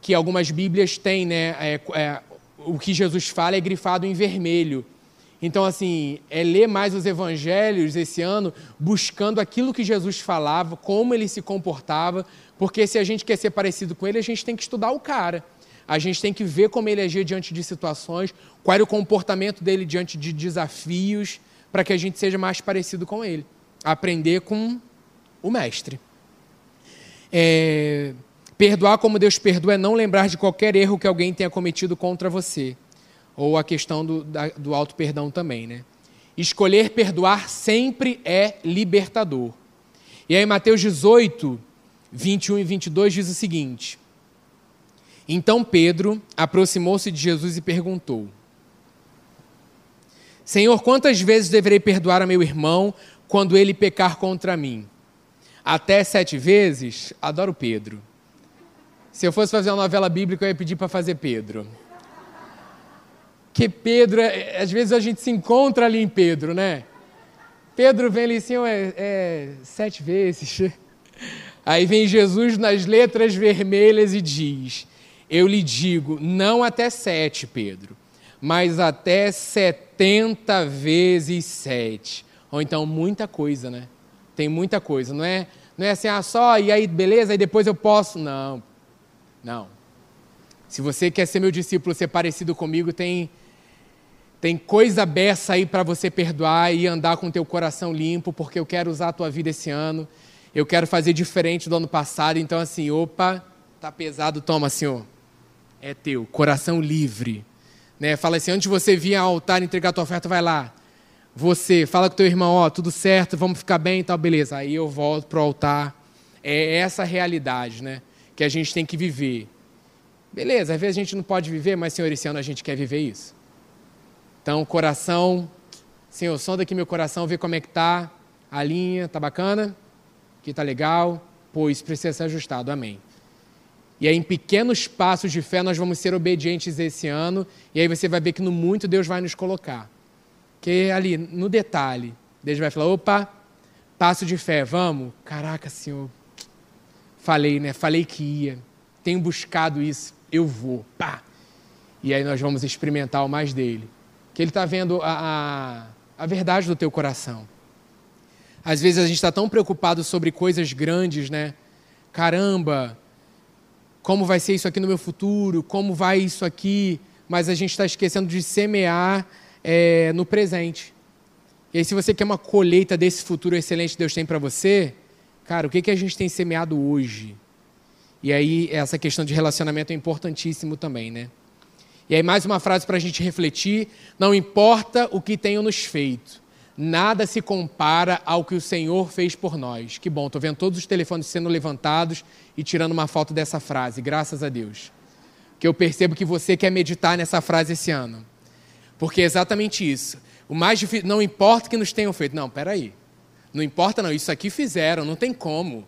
que algumas Bíblias têm, né? É, é o que Jesus fala é grifado em vermelho. Então, assim, é ler mais os evangelhos esse ano, buscando aquilo que Jesus falava, como ele se comportava, porque se a gente quer ser parecido com ele, a gente tem que estudar o cara. A gente tem que ver como ele agia diante de situações, qual era o comportamento dele diante de desafios, para que a gente seja mais parecido com ele. Aprender com o mestre. É... Perdoar como Deus perdoa é não lembrar de qualquer erro que alguém tenha cometido contra você ou a questão do, da, do auto-perdão também, né? Escolher perdoar sempre é libertador. E aí, Mateus 18, 21 e 22 diz o seguinte: Então Pedro aproximou-se de Jesus e perguntou: Senhor, quantas vezes deverei perdoar a meu irmão quando ele pecar contra mim? Até sete vezes? Adoro Pedro. Se eu fosse fazer uma novela bíblica, eu ia pedir para fazer Pedro que Pedro, é, às vezes a gente se encontra ali em Pedro, né? Pedro vem ali assim, é, é, sete vezes. Aí vem Jesus nas letras vermelhas e diz: Eu lhe digo, não até sete, Pedro, mas até setenta vezes sete. Ou então muita coisa, né? Tem muita coisa, não é? Não é assim, ah, só, e aí beleza, e depois eu posso. Não, não. Se você quer ser meu discípulo, ser parecido comigo, tem tem coisa beça aí para você perdoar e andar com teu coração limpo, porque eu quero usar a tua vida esse ano. Eu quero fazer diferente do ano passado. Então, assim, opa, tá pesado, toma, Senhor. É teu, coração livre. Né? Fala assim, antes de você vir ao altar entregar a tua oferta, vai lá. Você, fala com teu irmão, ó, tudo certo, vamos ficar bem e tal, beleza. Aí eu volto pro altar. É essa a realidade, né? Que a gente tem que viver. Beleza, às vezes a gente não pode viver, mas, Senhor, esse ano a gente quer viver isso. Então, coração, Senhor, sonda aqui meu coração, vê como é que tá a linha, tá bacana? Aqui tá legal? Pois precisa ser ajustado, amém. E aí, em pequenos passos de fé, nós vamos ser obedientes esse ano, e aí você vai ver que no muito Deus vai nos colocar. Que ali, no detalhe, Deus vai falar: opa, passo de fé, vamos? Caraca, Senhor, falei, né? Falei que ia, tenho buscado isso, eu vou, pá. E aí nós vamos experimentar o mais dele que Ele está vendo a, a, a verdade do teu coração. Às vezes a gente está tão preocupado sobre coisas grandes, né? Caramba, como vai ser isso aqui no meu futuro? Como vai isso aqui? Mas a gente está esquecendo de semear é, no presente. E aí, se você quer uma colheita desse futuro excelente que Deus tem para você, cara, o que, que a gente tem semeado hoje? E aí, essa questão de relacionamento é importantíssimo também, né? E aí, mais uma frase para a gente refletir: não importa o que tenham nos feito, Nada se compara ao que o Senhor fez por nós. Que bom, estou vendo todos os telefones sendo levantados e tirando uma foto dessa frase, graças a Deus. Que eu percebo que você quer meditar nessa frase esse ano. Porque é exatamente isso. O mais difícil, não importa o que nos tenham feito. Não, peraí. Não importa não, isso aqui fizeram, não tem como.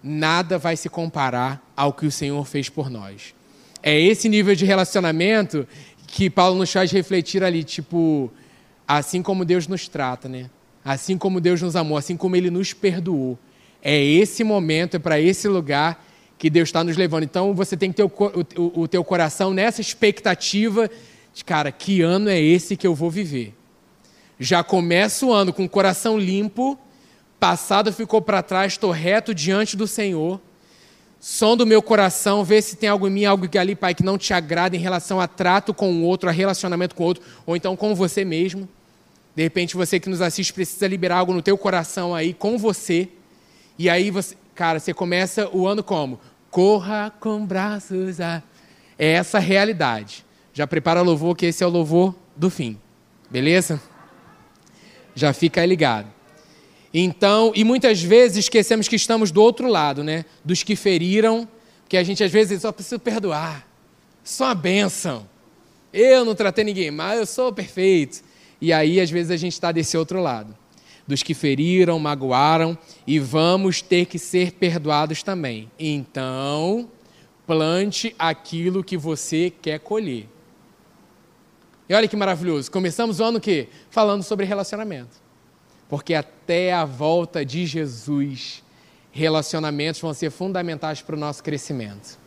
Nada vai se comparar ao que o Senhor fez por nós. É esse nível de relacionamento que Paulo nos faz refletir ali, tipo, assim como Deus nos trata, né? Assim como Deus nos amou, assim como Ele nos perdoou. É esse momento, é para esse lugar que Deus está nos levando. Então você tem que ter o, o, o teu coração nessa expectativa de, cara, que ano é esse que eu vou viver? Já começo o ano com o coração limpo, passado ficou para trás, estou reto diante do Senhor som do meu coração, vê se tem algo em mim, algo que ali, Pai, que não te agrada em relação a trato com o outro, a relacionamento com o outro, ou então com você mesmo. De repente, você que nos assiste precisa liberar algo no teu coração aí com você. E aí você, cara, você começa o ano como? Corra com braços a... É essa a realidade. Já prepara o louvor, que esse é o louvor do fim. Beleza? Já fica ligado. Então, e muitas vezes esquecemos que estamos do outro lado, né? Dos que feriram, que a gente às vezes só precisa perdoar. Só uma bênção. Eu não tratei ninguém mal, eu sou perfeito. E aí, às vezes, a gente está desse outro lado. Dos que feriram, magoaram, e vamos ter que ser perdoados também. Então, plante aquilo que você quer colher. E olha que maravilhoso. Começamos o ano o quê? Falando sobre relacionamento. Porque até a volta de Jesus, relacionamentos vão ser fundamentais para o nosso crescimento.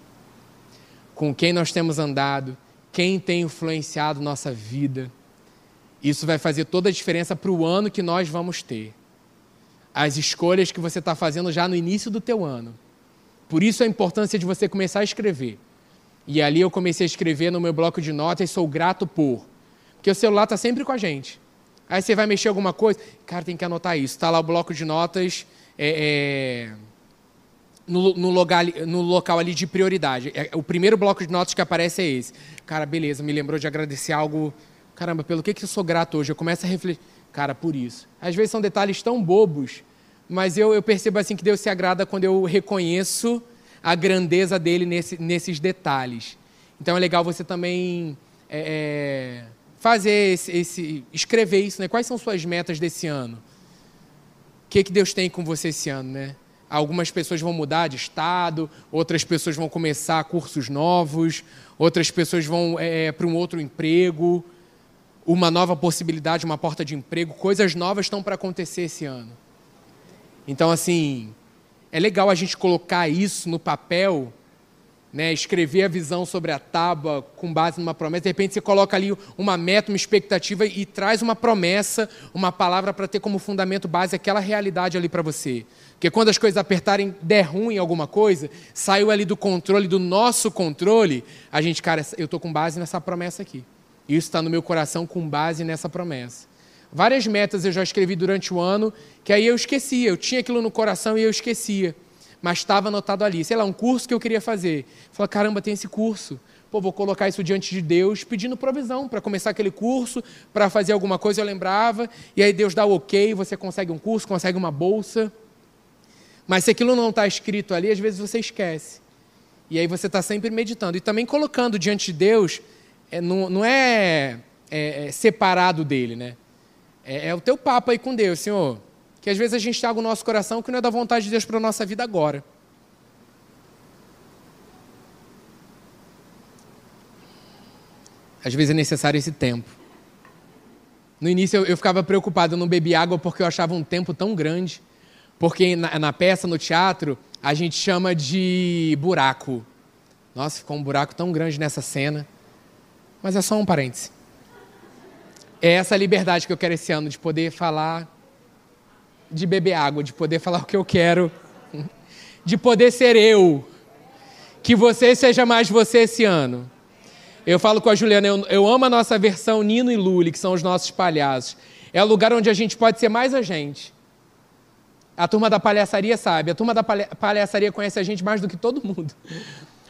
Com quem nós temos andado, quem tem influenciado nossa vida. Isso vai fazer toda a diferença para o ano que nós vamos ter. As escolhas que você está fazendo já no início do teu ano. Por isso a importância de você começar a escrever. E ali eu comecei a escrever no meu bloco de notas, sou grato por. Porque o celular está sempre com a gente. Aí você vai mexer alguma coisa, cara, tem que anotar isso. Está lá o bloco de notas é, é, no, no, local, no, local, ali de prioridade. É, o primeiro bloco de notas que aparece é esse. Cara, beleza, me lembrou de agradecer algo. Caramba, pelo que, que eu sou grato hoje? Eu começo a refletir. Cara, por isso. Às vezes são detalhes tão bobos, mas eu, eu percebo assim que Deus se agrada quando eu reconheço a grandeza dele nesse, nesses detalhes. Então é legal você também é, é fazer esse, esse, escrever isso, né? Quais são suas metas desse ano? O que, que Deus tem com você esse ano, né? Algumas pessoas vão mudar de estado, outras pessoas vão começar cursos novos, outras pessoas vão é, para um outro emprego, uma nova possibilidade, uma porta de emprego, coisas novas estão para acontecer esse ano. Então, assim, é legal a gente colocar isso no papel né, escrever a visão sobre a tábua com base numa promessa, de repente você coloca ali uma meta, uma expectativa e traz uma promessa, uma palavra para ter como fundamento base aquela realidade ali para você. Porque quando as coisas apertarem, der ruim alguma coisa, saiu ali do controle, do nosso controle, a gente, cara, eu estou com base nessa promessa aqui. Isso está no meu coração com base nessa promessa. Várias metas eu já escrevi durante o ano, que aí eu esquecia, eu tinha aquilo no coração e eu esquecia mas estava anotado ali. Sei lá, um curso que eu queria fazer. Falei, caramba, tem esse curso. Pô, vou colocar isso diante de Deus, pedindo provisão para começar aquele curso, para fazer alguma coisa, eu lembrava. E aí Deus dá o ok, você consegue um curso, consegue uma bolsa. Mas se aquilo não está escrito ali, às vezes você esquece. E aí você está sempre meditando. E também colocando diante de Deus, é, não, não é, é, é, separado dele, né? É, é o teu papo aí com Deus, Senhor que às vezes a gente algo no nosso coração que não é da vontade de Deus para a nossa vida agora. Às vezes é necessário esse tempo. No início eu, eu ficava preocupado, eu não bebi água porque eu achava um tempo tão grande. Porque na, na peça, no teatro, a gente chama de buraco. Nossa, ficou um buraco tão grande nessa cena. Mas é só um parêntese. É essa liberdade que eu quero esse ano, de poder falar de beber água, de poder falar o que eu quero, de poder ser eu. Que você seja mais você esse ano. Eu falo com a Juliana, eu, eu amo a nossa versão Nino e Luli, que são os nossos palhaços. É o lugar onde a gente pode ser mais a gente. A turma da palhaçaria sabe, a turma da palhaçaria conhece a gente mais do que todo mundo.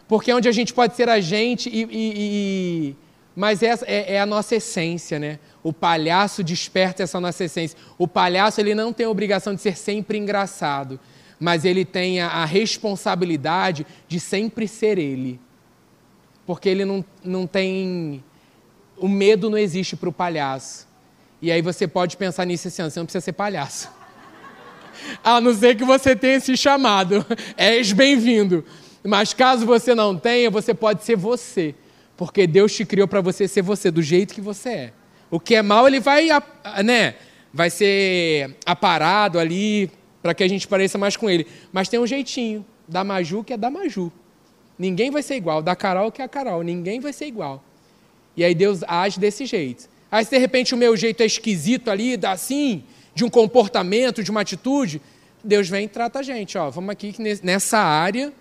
Porque é onde a gente pode ser a gente, e, e, e mas é, é, é a nossa essência, né? O palhaço desperta essa nossa essência. O palhaço ele não tem a obrigação de ser sempre engraçado, mas ele tem a, a responsabilidade de sempre ser ele. Porque ele não, não tem. O medo não existe para o palhaço. E aí você pode pensar nisso assim: você não precisa ser palhaço. A não ser que você tenha esse chamado. És bem-vindo. Mas caso você não tenha, você pode ser você. Porque Deus te criou para você ser você, do jeito que você é. O que é mal, ele vai, né, vai ser aparado ali para que a gente pareça mais com ele. Mas tem um jeitinho. Da Maju que é da Maju. Ninguém vai ser igual. Da Carol que é a Carol. Ninguém vai ser igual. E aí Deus age desse jeito. Aí se de repente o meu jeito é esquisito ali, assim, de um comportamento, de uma atitude, Deus vem e trata a gente. Ó, vamos aqui que nessa área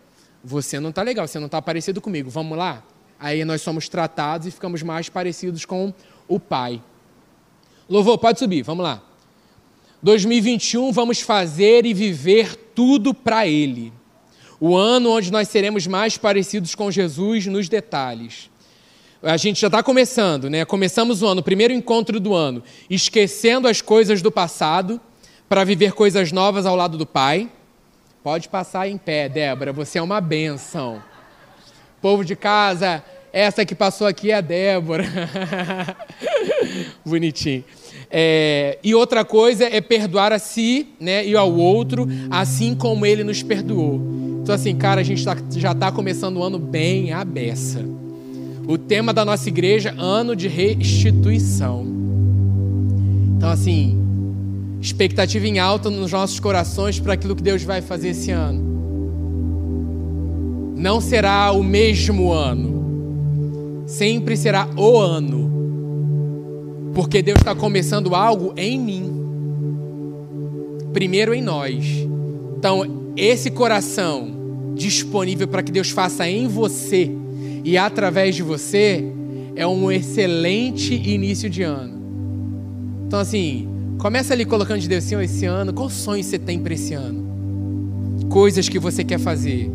você não está legal, você não está parecido comigo. Vamos lá? Aí nós somos tratados e ficamos mais parecidos com o Pai. Louvor, pode subir, vamos lá. 2021 vamos fazer e viver tudo para Ele. O ano onde nós seremos mais parecidos com Jesus nos detalhes. A gente já está começando, né? Começamos o ano, primeiro encontro do ano, esquecendo as coisas do passado para viver coisas novas ao lado do Pai. Pode passar em pé, Débora, você é uma benção. Povo de casa, essa que passou aqui é a Débora. Bonitinho. É, e outra coisa é perdoar a si né, e ao outro, assim como ele nos perdoou. Então, assim, cara, a gente tá, já está começando o ano bem à beça. O tema da nossa igreja, ano de restituição. Então, assim, expectativa em alta nos nossos corações para aquilo que Deus vai fazer esse ano. Não será o mesmo ano, sempre será o ano, porque Deus está começando algo em mim, primeiro em nós. Então, esse coração disponível para que Deus faça em você e através de você é um excelente início de ano. Então, assim, Começa ali colocando de Deus, Senhor, esse ano, qual sonho você tem para esse ano? Coisas que você quer fazer.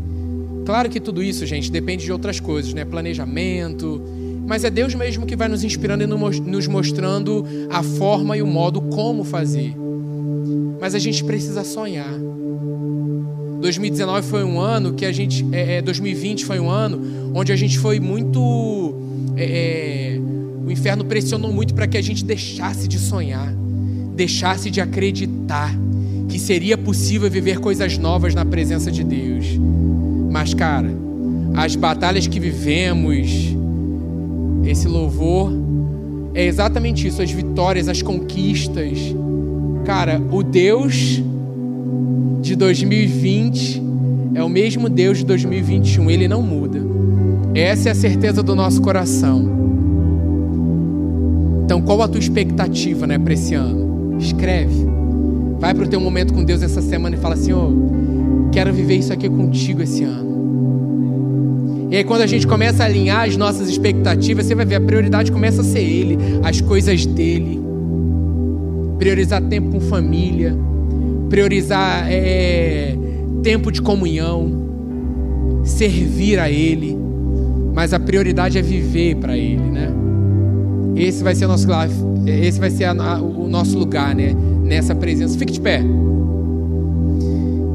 Claro que tudo isso, gente, depende de outras coisas, né? Planejamento. Mas é Deus mesmo que vai nos inspirando e nos mostrando a forma e o modo como fazer. Mas a gente precisa sonhar. 2019 foi um ano que a gente. É, 2020 é, foi um ano onde a gente foi muito. É, é o inferno pressionou muito para que a gente deixasse de sonhar deixasse de acreditar que seria possível viver coisas novas na presença de Deus. Mas, cara, as batalhas que vivemos, esse louvor, é exatamente isso: as vitórias, as conquistas. Cara, o Deus de 2020 é o mesmo Deus de 2021, ele não muda. Essa é a certeza do nosso coração. Então, qual a tua expectativa né, para esse ano? Escreve. Vai para o teu momento com Deus essa semana e fala assim: oh, quero viver isso aqui contigo esse ano. E aí, quando a gente começa a alinhar as nossas expectativas, você vai ver a prioridade começa a ser Ele, as coisas dele. Priorizar tempo com família, priorizar é, tempo de comunhão, servir a Ele, mas a prioridade é viver para Ele, né? Esse vai ser o nosso esse vai ser a, o nosso lugar, né? Nessa presença. Fique de pé.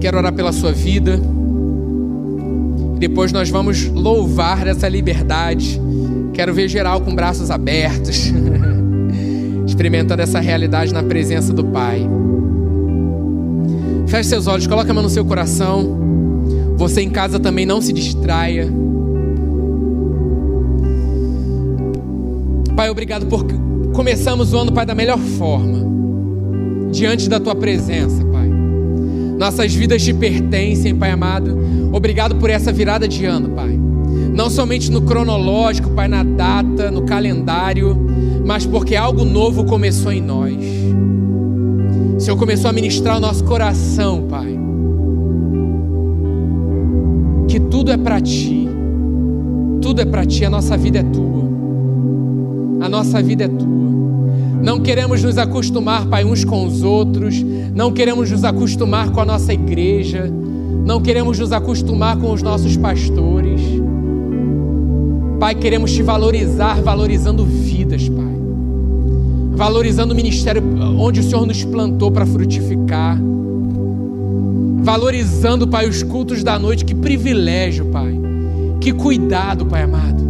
Quero orar pela sua vida. Depois nós vamos louvar essa liberdade. Quero ver geral com braços abertos, experimentando essa realidade na presença do Pai. Feche seus olhos, coloque a mão no seu coração. Você em casa também não se distraia. Pai, obrigado por começamos o ano, Pai, da melhor forma, diante da Tua presença. Nossas vidas te pertencem, Pai amado. Obrigado por essa virada de ano, Pai. Não somente no cronológico, Pai, na data, no calendário, mas porque algo novo começou em nós. O Senhor começou a ministrar o nosso coração, Pai. Que tudo é para Ti. Tudo é para Ti, a nossa vida é Tua. A nossa vida é Tua. Não queremos nos acostumar, Pai, uns com os outros. Não queremos nos acostumar com a nossa igreja. Não queremos nos acostumar com os nossos pastores. Pai, queremos te valorizar, valorizando vidas, Pai. valorizando o ministério onde o Senhor nos plantou para frutificar, valorizando, Pai, os cultos da noite. Que privilégio, Pai, que cuidado, Pai amado.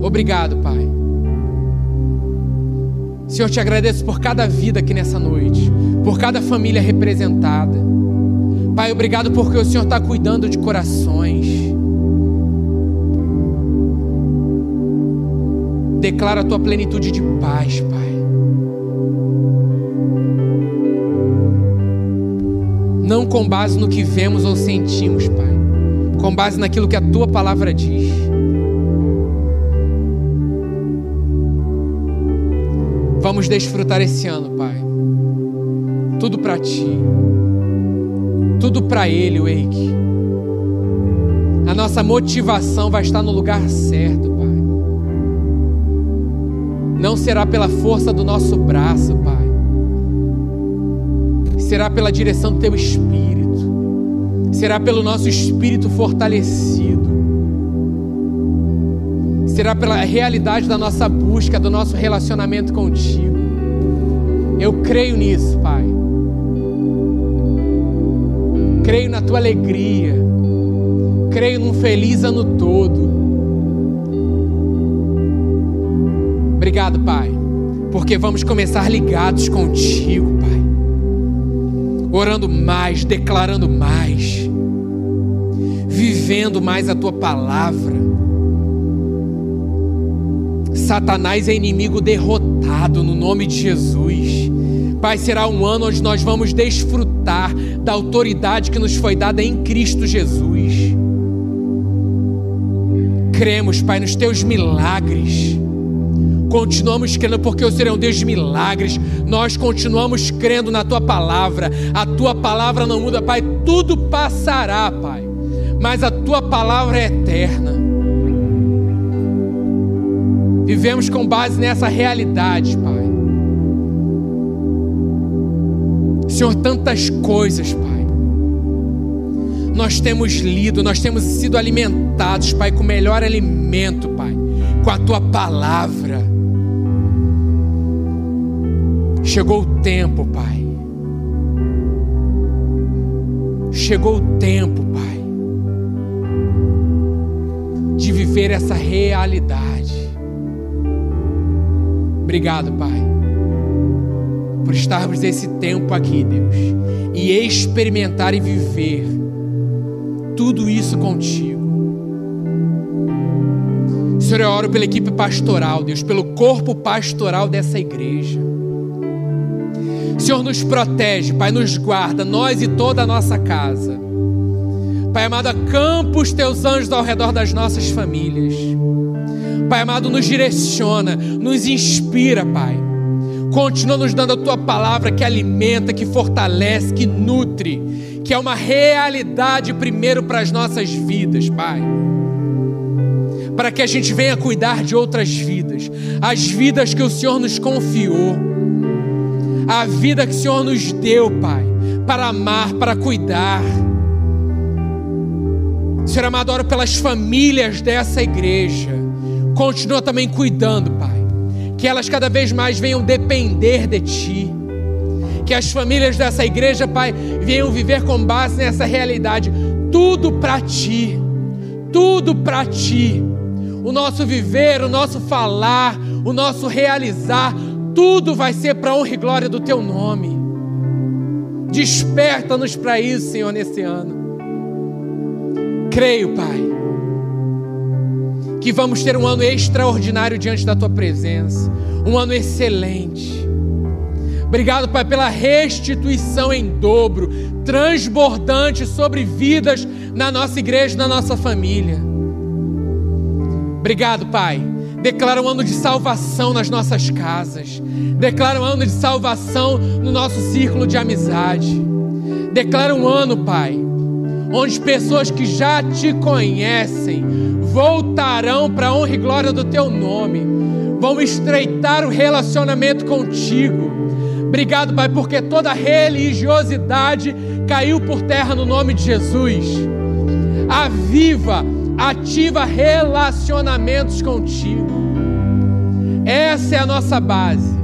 Obrigado, Pai. Senhor, te agradeço por cada vida aqui nessa noite, por cada família representada. Pai, obrigado porque o Senhor está cuidando de corações. Declara a tua plenitude de paz, Pai. Não com base no que vemos ou sentimos, Pai, com base naquilo que a tua palavra diz. Vamos desfrutar esse ano, Pai. Tudo para ti. Tudo para ele, Wake. A nossa motivação vai estar no lugar certo, Pai. Não será pela força do nosso braço, Pai. Será pela direção do teu espírito. Será pelo nosso espírito fortalecido será pela realidade da nossa busca, do nosso relacionamento contigo. Eu creio nisso, Pai. Creio na tua alegria. Creio num feliz ano todo. Obrigado, Pai, porque vamos começar ligados contigo, Pai. Orando mais, declarando mais, vivendo mais a tua palavra Satanás é inimigo derrotado no nome de Jesus. Pai, será um ano onde nós vamos desfrutar da autoridade que nos foi dada em Cristo Jesus. Cremos, Pai, nos teus milagres. Continuamos crendo porque o Senhor é um Deus de milagres. Nós continuamos crendo na tua palavra. A tua palavra não muda, Pai. Tudo passará, Pai. Mas a tua palavra é eterna. Vivemos com base nessa realidade, Pai. Senhor, tantas coisas, Pai. Nós temos lido, nós temos sido alimentados, Pai, com o melhor alimento, Pai, com a tua palavra. Chegou o tempo, Pai. Chegou o tempo, Pai, de viver essa realidade. Obrigado, Pai, por estarmos esse tempo aqui, Deus, e experimentar e viver tudo isso contigo. Senhor, eu oro pela equipe pastoral, Deus, pelo corpo pastoral dessa igreja. Senhor, nos protege, Pai, nos guarda, nós e toda a nossa casa. Pai amado, acampa os teus anjos ao redor das nossas famílias. Pai amado, nos direciona, nos inspira, Pai. Continua nos dando a tua palavra que alimenta, que fortalece, que nutre, que é uma realidade primeiro para as nossas vidas, Pai. Para que a gente venha cuidar de outras vidas, as vidas que o Senhor nos confiou, a vida que o Senhor nos deu, Pai, para amar, para cuidar. Senhor amado, oro pelas famílias dessa igreja Continua também cuidando, Pai. Que elas cada vez mais venham depender de Ti. Que as famílias dessa igreja, Pai, venham viver com base nessa realidade. Tudo para Ti. Tudo para Ti. O nosso viver, o nosso falar, o nosso realizar, tudo vai ser para honra e glória do Teu nome. Desperta-nos para isso, Senhor, nesse ano. Creio, Pai que vamos ter um ano extraordinário diante da tua presença, um ano excelente. Obrigado, Pai, pela restituição em dobro, transbordante sobre vidas na nossa igreja, na nossa família. Obrigado, Pai. Declara um ano de salvação nas nossas casas. Declara um ano de salvação no nosso círculo de amizade. Declara um ano, Pai, onde pessoas que já te conhecem voltarão para a honra e glória do teu nome, vão estreitar o relacionamento contigo. Obrigado, Pai, porque toda religiosidade caiu por terra no nome de Jesus. Aviva, ativa relacionamentos contigo. essa é a nossa base.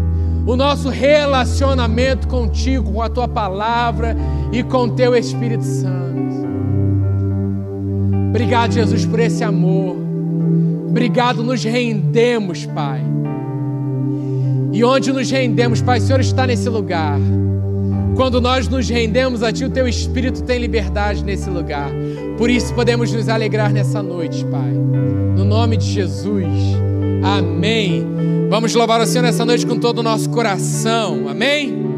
O nosso relacionamento contigo, com a tua palavra e com o teu Espírito Santo. Obrigado, Jesus, por esse amor. Obrigado, nos rendemos, Pai. E onde nos rendemos, Pai, o Senhor está nesse lugar. Quando nós nos rendemos a Ti, o Teu Espírito tem liberdade nesse lugar. Por isso podemos nos alegrar nessa noite, Pai. No nome de Jesus. Amém. Vamos louvar o Senhor nessa noite com todo o nosso coração. Amém.